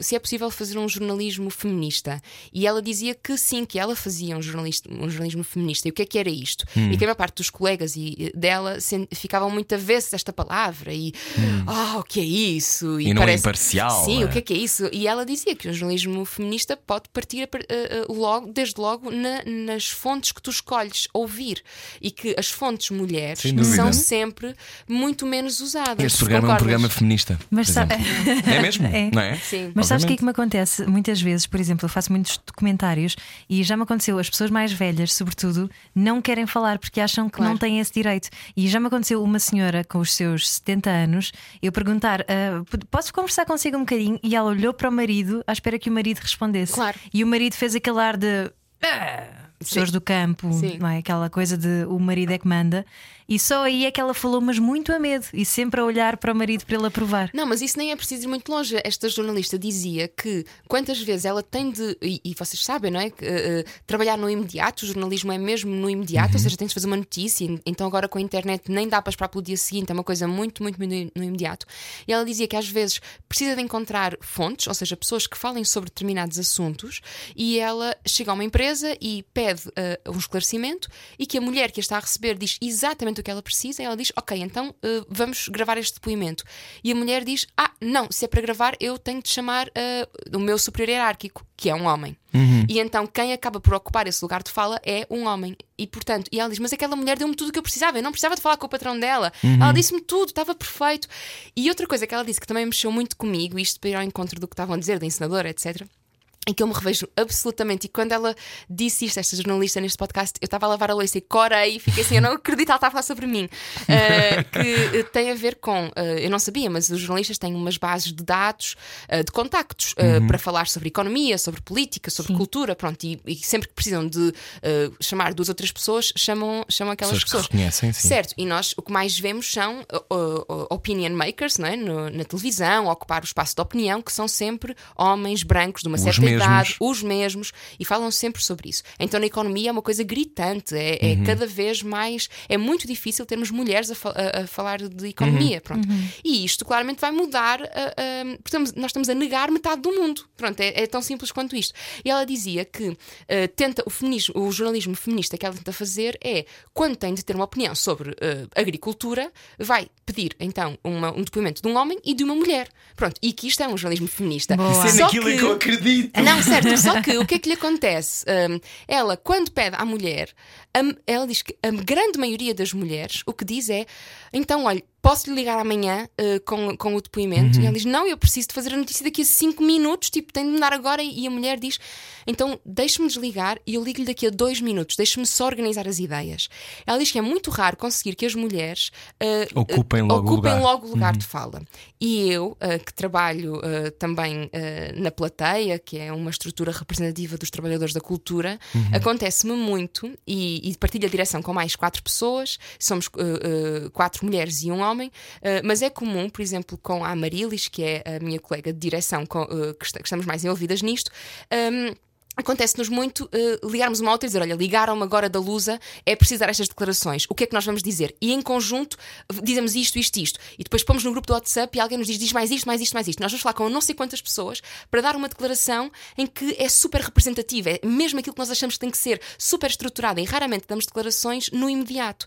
[SPEAKER 4] se é possível fazer um jornalismo feminista e ela dizia que sim, que ela fazia um, jornalista, um jornalismo feminista e o que é que era isto?
[SPEAKER 1] Hum.
[SPEAKER 4] E que a maior parte dos colegas e, dela se, ficavam muito avessos desta palavra e ah, o que é isso?
[SPEAKER 1] E não é imparcial,
[SPEAKER 4] Sim,
[SPEAKER 1] é?
[SPEAKER 4] o que é que é isso? E ela dizia que o jornalismo feminista pode partir a par- a- a- logo, desde logo na- nas fontes que tu escolhes ouvir e que as fontes mulheres são sempre muito menos usadas.
[SPEAKER 1] Este programa é um
[SPEAKER 4] Concordas?
[SPEAKER 1] programa feminista.
[SPEAKER 2] Mas sabe-.
[SPEAKER 1] É mesmo?
[SPEAKER 2] É.
[SPEAKER 1] Não é?
[SPEAKER 4] Sim.
[SPEAKER 2] Mas sabes o que é
[SPEAKER 1] Obviamente.
[SPEAKER 2] que me acontece muitas vezes? Por exemplo, eu faço muitos documentários e já me aconteceu, as pessoas mais velhas, sobretudo, não querem falar porque acham que
[SPEAKER 4] Claro.
[SPEAKER 2] não têm esse direito. E já me aconteceu uma senhora com os seus 70 anos, eu perguntar: "Ah, posso conversar consigo um bocadinho? E ela olhou para o marido à espera que o marido respondesse.
[SPEAKER 4] Claro.
[SPEAKER 2] E o marido fez aquele ar de. "Ah", Pessoas
[SPEAKER 4] Sim.
[SPEAKER 2] do campo,
[SPEAKER 4] Sim.
[SPEAKER 2] não é? Aquela coisa de o marido é que manda, e só aí é que ela falou, mas muito a medo, e sempre a olhar para o marido para ele aprovar.
[SPEAKER 4] Não, mas isso nem é preciso ir muito longe. Esta jornalista dizia que quantas vezes ela tem de, e, e vocês sabem, não é? Que, eh, trabalhar no imediato, o jornalismo é mesmo no imediato, ou seja, tens de fazer uma notícia, então agora com a internet nem dá para esperar pelo dia seguinte, é uma coisa muito, muito, muito no imediato. E ela dizia que às vezes precisa de encontrar fontes, ou seja, pessoas que falem sobre determinados assuntos, e ela chega a uma empresa e pede eh, um esclarecimento, e que a mulher que a está a receber diz exatamente o que ela precisa, e ela diz: Ok, então eh, vamos gravar este depoimento. E a mulher diz: Ah, não, se é para gravar, eu tenho de chamar eh, o meu superior hierárquico, que é um homem. E então quem acaba por ocupar esse lugar de fala é um homem. E portanto, e ela diz: Mas aquela mulher deu-me tudo o que eu precisava, eu não precisava de falar com o patrão dela. Ela disse-me tudo, estava perfeito. E outra coisa que ela disse que também mexeu muito comigo, isto para ir ao encontro do que estavam a dizer, da ensinadora, etc em que eu me revejo absolutamente. E quando ela disse isto, esta jornalista neste podcast, eu estava a lavar a louça e corei, fiquei assim, eu não acredito, ela está a falar sobre mim. Uh, que uh, tem a ver com, uh, eu não sabia, mas os jornalistas têm umas bases de dados, uh, de contactos, uh, para falar sobre economia, sobre política, sobre cultura, pronto, e, e sempre que precisam de chamar duas ou três pessoas, chamam, chamam aquelas
[SPEAKER 1] Pessoas que
[SPEAKER 4] pessoas.
[SPEAKER 1] reconhecem, sim.
[SPEAKER 4] Certo, e nós o que mais vemos são opinion makers não é? No- na televisão, ocupar o espaço de opinião, que são sempre homens brancos de uma
[SPEAKER 1] Os
[SPEAKER 4] certa
[SPEAKER 1] mesmos.
[SPEAKER 4] idade, os mesmos, e falam sempre sobre isso. Então na economia é uma coisa gritante, é, é
[SPEAKER 1] Uhum.
[SPEAKER 4] cada vez mais. É muito difícil termos mulheres a, fa- a- a falar de economia.
[SPEAKER 1] Uhum.
[SPEAKER 4] Pronto. E isto claramente vai mudar. uh, um, portanto, nós estamos a negar metade do mundo. Pronto, é, é tão simples quanto isto. E ela dizia que uh, tenta o, feminismo, o jornalismo feminista que ela tenta fazer é quando tem de ter uma opinião sobre uh, agricultura, vai pedir então uma- um depoimento de um homem e de uma mulher. Pronto, e que isto é um jornalismo feminista.
[SPEAKER 2] Boa.
[SPEAKER 1] Isso é naquilo
[SPEAKER 4] que-
[SPEAKER 1] em que eu acredito.
[SPEAKER 4] Não, certo, só que o que é que lhe acontece? Hum, ela, quando pede à mulher, hum, ela diz que a grande maioria das mulheres o que diz é: então, olha, posso lhe ligar amanhã uh, com, com o depoimento? E ela diz: não, eu preciso de fazer a notícia daqui a 5 minutos, tipo, tenho de me dar agora. E a mulher diz: então, deixe-me desligar e eu ligo-lhe daqui a 2 minutos, deixe-me só organizar as ideias. Ela diz que é muito raro conseguir que as mulheres uh,
[SPEAKER 1] Ocupem logo o
[SPEAKER 4] ocupem
[SPEAKER 1] lugar.
[SPEAKER 4] logo o lugar de fala. E eu, ah, que trabalho também na plateia, que é uma estrutura representativa dos trabalhadores da cultura, acontece-me muito e, e partilho a direção com mais quatro pessoas, somos quatro mulheres e um homem, ah, mas é comum, por exemplo, com a Amarilis, que é a minha colega de direção ah, que, estamos mais envolvidas nisto. ahm, Acontece-nos muito eh, ligarmos uma outra e dizer: Olha, ligaram-me agora da Lusa, é preciso dar estas declarações. O que é que nós vamos dizer? E em conjunto dizemos isto, isto, isto. E depois pomos no grupo do WhatsApp e alguém nos diz: Diz mais isto, mais isto, mais isto. Nós vamos falar com não sei quantas pessoas para dar uma declaração em que é super representativa, é mesmo aquilo que nós achamos que tem que ser super estruturada. E raramente damos declarações no imediato.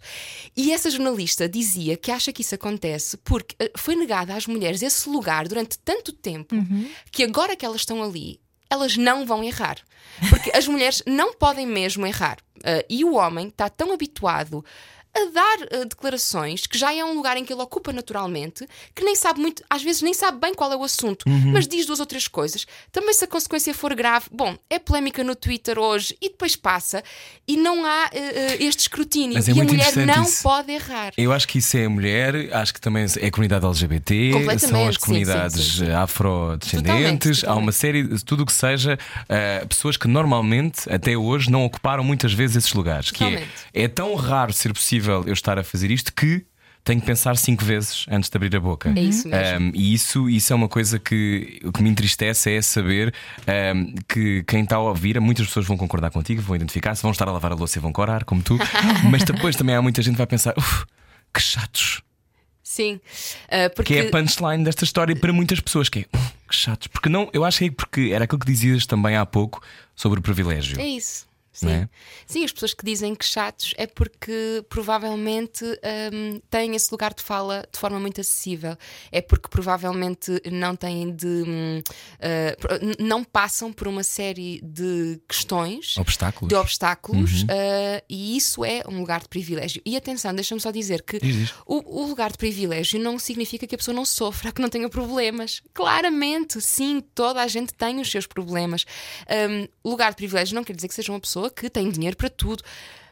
[SPEAKER 4] E essa jornalista dizia que acha que isso acontece porque eh, foi negada às mulheres esse lugar durante tanto tempo que agora que elas estão ali elas não vão errar. Porque as mulheres não podem mesmo errar. Ah, e o homem está tão habituado a dar ah, declarações que já é um lugar em que ele ocupa naturalmente, que nem sabe muito, às vezes nem sabe bem qual é o assunto, mas diz duas ou três coisas. Também se a consequência for grave, bom, é polémica no Twitter hoje e depois passa e não há ah, este escrutínio.
[SPEAKER 1] É
[SPEAKER 4] e a mulher não
[SPEAKER 1] isso.
[SPEAKER 4] pode errar.
[SPEAKER 1] Eu acho que isso é a mulher, acho que também é a comunidade LGBT, são as comunidades
[SPEAKER 4] sim, sim, sim.
[SPEAKER 1] afrodescendentes,
[SPEAKER 4] Totalmente,
[SPEAKER 1] há uma série, de tudo o que seja, ah, pessoas que normalmente, até hoje, não ocuparam muitas vezes esses lugares. Que é, é tão raro ser possível eu estar a fazer isto que tenho que pensar cinco vezes antes de abrir a boca.
[SPEAKER 4] É isso mesmo.
[SPEAKER 1] Um, e isso, isso é uma coisa que, o que me entristece é saber um, que quem está a ouvir, muitas pessoas vão concordar contigo, vão identificar-se, vão estar a lavar a louça e vão corar, como tu, mas depois também há muita gente que vai pensar, "Uf, que chatos.
[SPEAKER 4] Sim. Uh, porque
[SPEAKER 1] Que é a punchline desta história para muitas pessoas, que é "Uf, que chatos. Porque não, eu acho que é porque era aquilo que dizias também há pouco sobre o privilégio.
[SPEAKER 4] É isso. Sim.
[SPEAKER 1] É?
[SPEAKER 4] Sim, as pessoas que dizem que chatos é porque provavelmente hum, têm esse lugar de fala de forma muito acessível. É porque provavelmente não têm de. uh, não passam por uma série de questões.
[SPEAKER 1] Obstáculos.
[SPEAKER 4] De obstáculos,
[SPEAKER 1] Uhum.
[SPEAKER 4] uh, e isso é um lugar de privilégio. E atenção, deixa-me só dizer que o, o lugar de privilégio não significa que a pessoa não sofra, que não tenha problemas. Claramente, sim, toda a gente tem os seus problemas. Um, lugar de privilégio não quer dizer que seja uma pessoa que tem dinheiro para tudo.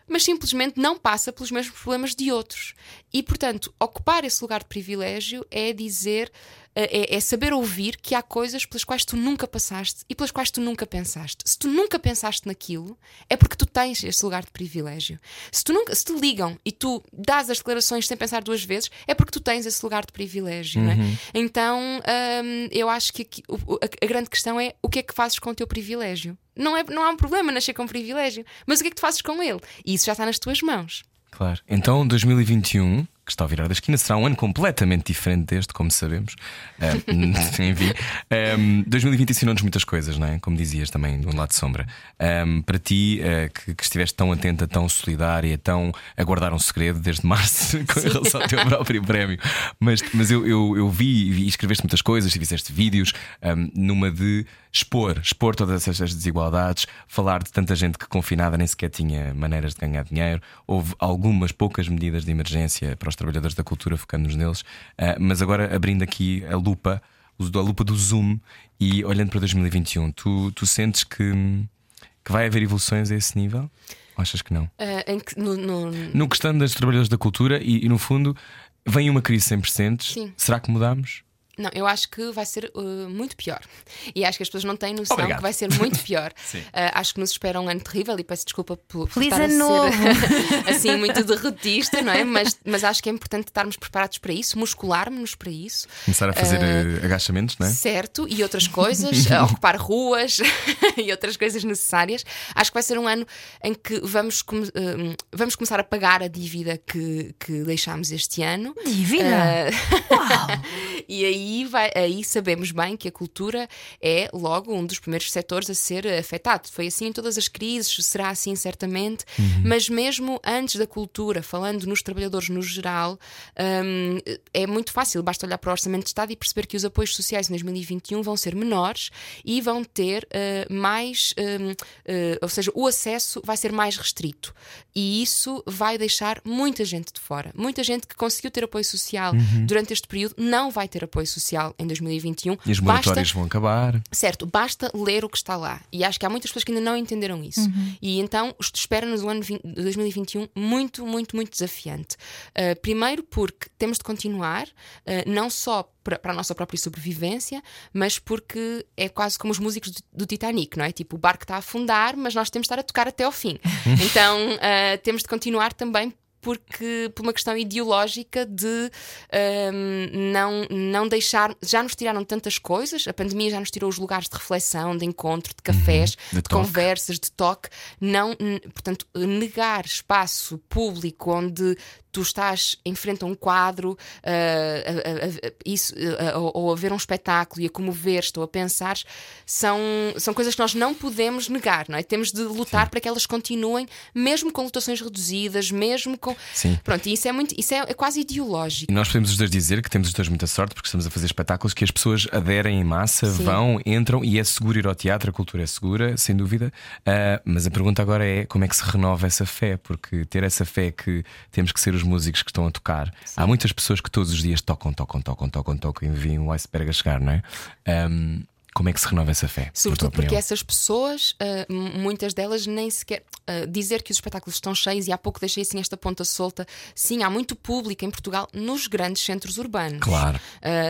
[SPEAKER 4] Mas simplesmente não passa pelos mesmos problemas de outros. E, portanto, ocupar esse lugar de privilégio é dizer, é, é saber ouvir que há coisas pelas quais tu nunca passaste e pelas quais tu nunca pensaste. Se tu nunca pensaste naquilo, é porque tu tens esse lugar de privilégio. Se, tu nunca, se te ligam e tu dás as declarações sem pensar duas vezes, é porque tu tens esse lugar de privilégio. não é? Então, hum, eu acho que aqui- o- a, a grande questão é o que é que fazes com o teu privilégio. Não, é, não há um problema nascer com privilégio, mas o que é que tu fazes com ele? E isso já está nas tuas mãos.
[SPEAKER 1] Claro. Então, 2021, que está a virar da esquina, será um ano completamente diferente deste, como sabemos. Ah, enfim, um, 2020 ensinou-nos muitas coisas, não é? Como dizias também, do lado de sombra. Um, para ti, ah, que, que estiveste tão atenta, tão solidária, tão a guardar um segredo desde março com relação ao teu próprio prémio. Mas, mas eu, eu, eu vi, e escreveste muitas coisas, e fizeste vídeos um, numa de expor, expor todas essas desigualdades, falar de tanta gente que confinada nem sequer tinha maneiras de ganhar dinheiro. Houve algumas poucas medidas de emergência para os trabalhadores da cultura, focando-nos neles, Ah, mas agora abrindo aqui a lupa, a lupa do Zoom e olhando para 2021, tu, tu sentes que, que vai haver evoluções a esse nível? Ou achas que não?
[SPEAKER 4] Em que- no- no-
[SPEAKER 1] No questão dos trabalhadores da cultura e, e, no fundo vem uma crise sem precedentes. Será que mudamos?
[SPEAKER 4] Não, eu acho que vai ser uh, muito pior. E acho que as pessoas não têm noção
[SPEAKER 1] Obrigado.
[SPEAKER 4] que vai ser muito pior. Uh, acho que nos espera um ano terrível e peço desculpa por, por
[SPEAKER 2] Feliz
[SPEAKER 4] estar a
[SPEAKER 2] ano
[SPEAKER 4] ser
[SPEAKER 2] novo!
[SPEAKER 4] assim muito derrotista, não é? Mas, mas acho que é importante estarmos preparados para isso, muscularmos para isso.
[SPEAKER 1] Começar a fazer eh, agachamentos, não é?
[SPEAKER 4] Certo, e outras coisas, a ocupar ruas e outras coisas necessárias. Acho que vai ser um ano em que vamos, hum, vamos começar a pagar a dívida que, que deixámos este ano.
[SPEAKER 2] Dívida?
[SPEAKER 4] Ah, e aí, vai, aí sabemos bem que a cultura é logo um dos primeiros setores a ser afetado. Foi assim em todas as crises, será assim certamente, mas mesmo antes da cultura, falando nos trabalhadores no geral, hum, é muito fácil, basta olhar para o Orçamento de Estado e perceber que os apoios sociais em 2021 vão ser menores e vão ter eh, mais, hum, eh, ou seja, o acesso vai ser mais restrito. E isso vai deixar muita gente de fora. Muita gente que conseguiu ter apoio social durante este período não vai ter apoio social em 2021.
[SPEAKER 1] E as
[SPEAKER 4] Basta
[SPEAKER 1] moratórias vão acabar.
[SPEAKER 4] Certo, basta ler o que está lá. E acho que há muitas pessoas que ainda não entenderam isso. E então espera-nos o ano 20 de 2021 muito, muito, muito desafiante. Uh, primeiro, porque temos de continuar, uh, não só para para a nossa própria sobrevivência, mas porque é quase como os músicos do, do Titanic, não é? Tipo, o barco está a afundar, mas nós temos de estar a tocar até ao fim. então, uh, temos de continuar também porque por uma questão ideológica de hum, não, não deixar. Já nos tiraram tantas coisas, a pandemia já nos tirou os lugares de reflexão, de encontro, de cafés,
[SPEAKER 1] de
[SPEAKER 4] de,
[SPEAKER 1] toque.
[SPEAKER 4] conversas, de toque. Não, portanto, negar espaço público onde tu estás em frente a um quadro ah, a- a- a- isso, ah, ou, ou a ver um espetáculo e a comover, estou a pensar, são, são coisas que nós não podemos negar, não é? Temos de lutar para que elas continuem, mesmo com lotações reduzidas, mesmo com.
[SPEAKER 1] Sim.
[SPEAKER 4] Pronto, e isso é muito, isso é, é quase ideológico.
[SPEAKER 1] E nós podemos os dois dizer que temos os dois muita sorte porque estamos a fazer espetáculos que as pessoas aderem em massa,
[SPEAKER 4] Sim.
[SPEAKER 1] vão, entram e é seguro ir ao teatro, a cultura é segura, sem dúvida. Ah, mas a pergunta agora é como é que se renova essa fé? Porque ter essa fé que temos que ser os músicos que estão a tocar. Há muitas pessoas que todos os dias tocam, tocam, tocam, tocam, tocam e vêm o iceberg a chegar, não é? Ahm, Como é que se renova essa fé?
[SPEAKER 4] Sobretudo porque essas pessoas, uh, muitas delas nem sequer. Uh, dizer que os espetáculos estão cheios, e há pouco deixei assim esta ponta solta. Sim, há muito público em Portugal nos grandes centros urbanos.
[SPEAKER 1] Claro.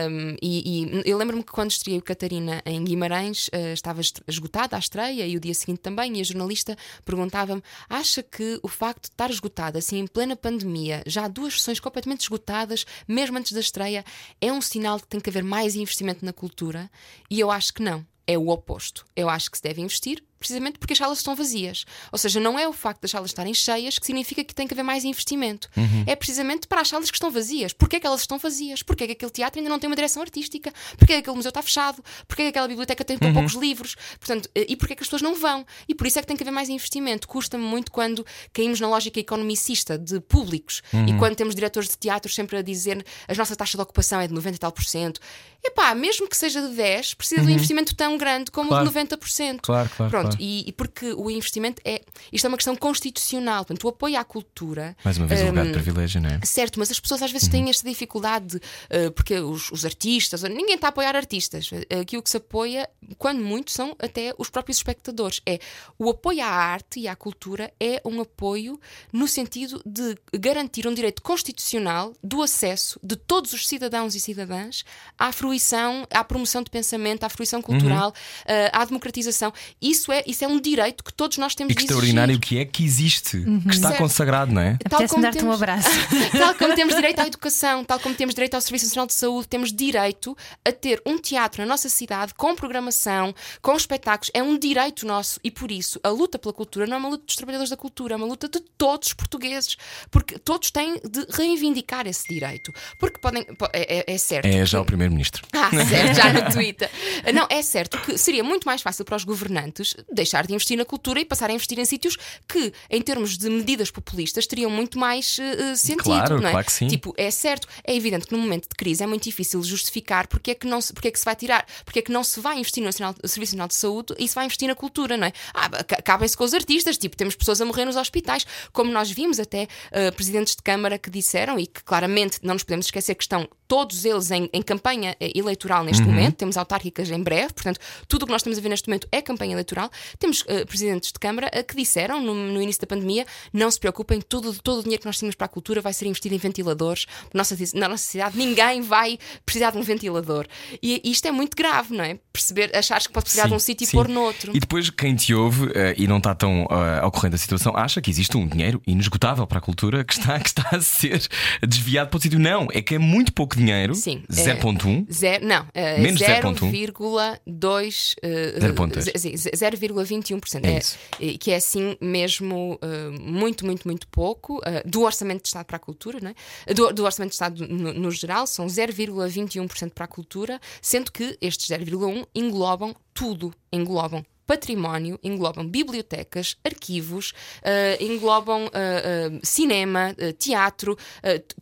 [SPEAKER 4] Um, e, e, eu lembro-me que quando estreiei o Catarina em Guimarães, uh, estava esgotada a estreia e o dia seguinte também, e a jornalista perguntava-me: acha que o facto de estar esgotada, assim, em plena pandemia, já há duas sessões completamente esgotadas, mesmo antes da estreia, é um sinal de que tem que haver mais investimento na cultura? E eu acho que não. É o oposto. Eu acho que se deve investir precisamente porque as salas estão vazias. Ou seja, não é o facto das salas estarem cheias que significa que tem que haver mais investimento.
[SPEAKER 1] Uhum.
[SPEAKER 4] É precisamente para as salas que estão vazias. Porquê é que elas estão vazias? Porquê é que aquele teatro ainda não tem uma direção artística? Porquê é que aquele museu está fechado? Porquê é que aquela biblioteca tem tão uhum. poucos livros? Portanto, eh, e porquê é que as pessoas não vão? E por isso é que tem que haver mais investimento. Custa-me muito quando caímos na lógica economicista de públicos uhum. e quando temos diretores de teatro sempre a dizer a nossa taxa de ocupação é de 90 e tal por cento. Epá, mesmo que seja de 10, precisa de um uhum. investimento tão grande como claro. de 90%.
[SPEAKER 1] Claro, claro.
[SPEAKER 4] Pronto,
[SPEAKER 1] claro.
[SPEAKER 4] E, e porque o investimento é. Isto é uma questão constitucional. Portanto, o apoio à cultura.
[SPEAKER 1] Mais uma vez, um, lugar de privilégio, não é?
[SPEAKER 4] Certo, mas as pessoas às vezes uhum. têm esta dificuldade, uh, porque os, os, artistas. Ninguém está a apoiar artistas. Aqui o que se apoia, quando muito, são até os próprios espectadores. É o apoio à arte e à cultura é um apoio no sentido de garantir um direito constitucional do acesso de todos os cidadãos e cidadãs à fruição, à promoção de pensamento, à fruição cultural, uhum. uh, à democratização. Isso é, isso é um direito que todos nós temos
[SPEAKER 1] e que
[SPEAKER 4] de
[SPEAKER 1] extraordinário que é que existe, uhum. que está certo. consagrado, não é?
[SPEAKER 2] Tal como dar-te temos, um abraço.
[SPEAKER 4] tal como temos direito à educação, tal como temos direito ao Serviço Nacional de Saúde, temos direito a ter um teatro na nossa cidade com programação, com espetáculos. É um direito nosso e por isso a luta pela cultura não é uma luta dos trabalhadores da cultura, é uma luta de todos os portugueses, porque todos têm de reivindicar esse direito. Porque podem. É, é, é certo.
[SPEAKER 1] É já que... o Primeiro-Ministro.
[SPEAKER 4] Ah, certo, já no Twitter. Não, é certo que seria muito mais fácil para os governantes deixar de investir na cultura e passar a investir em sítios que, em termos de medidas populistas, teriam muito mais uh, sentido.
[SPEAKER 1] Claro,
[SPEAKER 4] não é?
[SPEAKER 1] claro que sim.
[SPEAKER 4] Tipo, é certo, é evidente que no momento de crise é muito difícil justificar porque é que, não se, porque é que se vai tirar, porque é que não se vai investir no Nacional, Serviço Nacional de Saúde e se vai investir na cultura, não é? Ah, cabem-se com os artistas, tipo, temos pessoas a morrer nos hospitais, como nós vimos até uh, presidentes de Câmara que disseram e que claramente não nos podemos esquecer que estão todos eles em, em campanha eleitoral neste uhum. momento, temos autárquicas em breve, portanto, tudo o que nós estamos a ver neste momento é campanha eleitoral. Temos uh, presidentes de Câmara uh, que disseram no, no, início da pandemia: não se preocupem, todo, todo o dinheiro que nós tínhamos para a cultura vai ser investido em ventiladores. Nossa, na nossa cidade ninguém vai precisar de um ventilador. E, e isto é muito grave, não é? Perceber, achares que pode precisar sim, de um sítio e pôr noutro.
[SPEAKER 1] E depois, quem te ouve uh, e não está tão ao corrente da situação, acha que existe um dinheiro inesgotável para a cultura que está, que está a ser desviado para o sítio. Não, é que é muito pouco dinheiro.
[SPEAKER 4] Sim.
[SPEAKER 1] 0.1?
[SPEAKER 4] Zero, não, uh, menos 0,2 0,21%.
[SPEAKER 1] É, isso.
[SPEAKER 4] É, que é assim mesmo muito, muito, muito pouco do orçamento de Estado para a cultura, não é? do, do orçamento de Estado no, no geral, são 0,21% para a cultura, sendo que estes 0,1 englobam tudo, englobam património englobam bibliotecas, arquivos, uh, englobam uh, uh, cinema, teatro,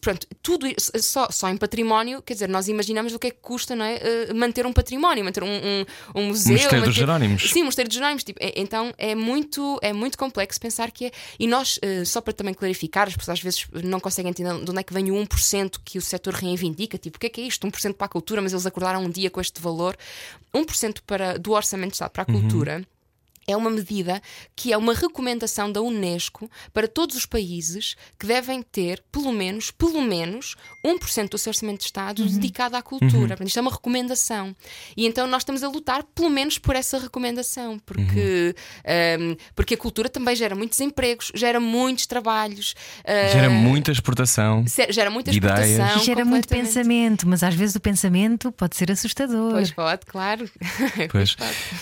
[SPEAKER 4] pronto, tudo só, só em património, quer dizer, nós imaginamos o que é que custa não é, manter um património, manter um, um, um museu.
[SPEAKER 1] Mosteiro
[SPEAKER 4] manter...
[SPEAKER 1] dos Jerónimos.
[SPEAKER 4] Sim, Mosteiro dos Jerónimos. Tipo, é, então é muito, é muito complexo pensar que é. E nós, só para também clarificar, as pessoas às vezes não conseguem entender de onde é que vem o 1% que o setor reivindica, tipo, o que é que é isto? 1% para a cultura, mas eles acordaram um dia com este valor. 1% para, do orçamento de Estado para a uhum. cultura. Uhum é uma medida que é uma recomendação da Unesco para todos os países que devem ter pelo menos, pelo menos 1% do seu orçamento de Estado uhum. dedicado à cultura. Uhum. Isto é uma recomendação. E então nós estamos a lutar pelo menos por essa recomendação, porque, uhum. um, porque a cultura também gera muitos empregos, gera muitos trabalhos,
[SPEAKER 1] uh, gera muita exportação,
[SPEAKER 4] gera muita exportação,
[SPEAKER 2] ideias. gera muito pensamento, mas às vezes o pensamento pode ser assustador.
[SPEAKER 4] Pois pode, claro.
[SPEAKER 1] Pois.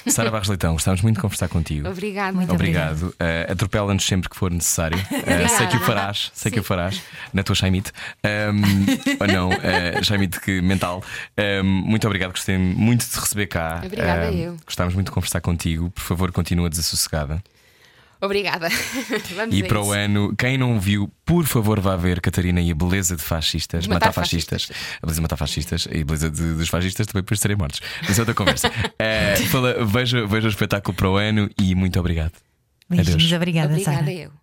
[SPEAKER 1] Sara Barros Leitão, gostávamos muito de conversar contigo.
[SPEAKER 4] Obrigado.
[SPEAKER 2] Muito
[SPEAKER 1] obrigado. Uh, Atropela-nos sempre que for necessário. Uh, sei que o farás, sei Sim. que o farás na tua Chaimite. Um, ou não, uh, Chaimite que mental. Um, muito obrigado, gostei muito de te receber cá.
[SPEAKER 4] Obrigada, uh, eu.
[SPEAKER 1] Gostávamos muito de conversar contigo. Por favor, continua desassossegada.
[SPEAKER 4] Obrigada. Vamos
[SPEAKER 1] e para o ano, quem não viu, por favor, vá ver Catarina e a beleza de fascistas,
[SPEAKER 4] matar, matar fascistas.
[SPEAKER 1] fascistas. A beleza de matar fascistas e a beleza de, dos fascistas também depois serem mortos. Mas é outra conversa. uh, fala, veja, veja o espetáculo para o ano e muito obrigado.
[SPEAKER 2] Beijinhos, obrigada,
[SPEAKER 4] Obrigada
[SPEAKER 2] Sara.
[SPEAKER 4] eu.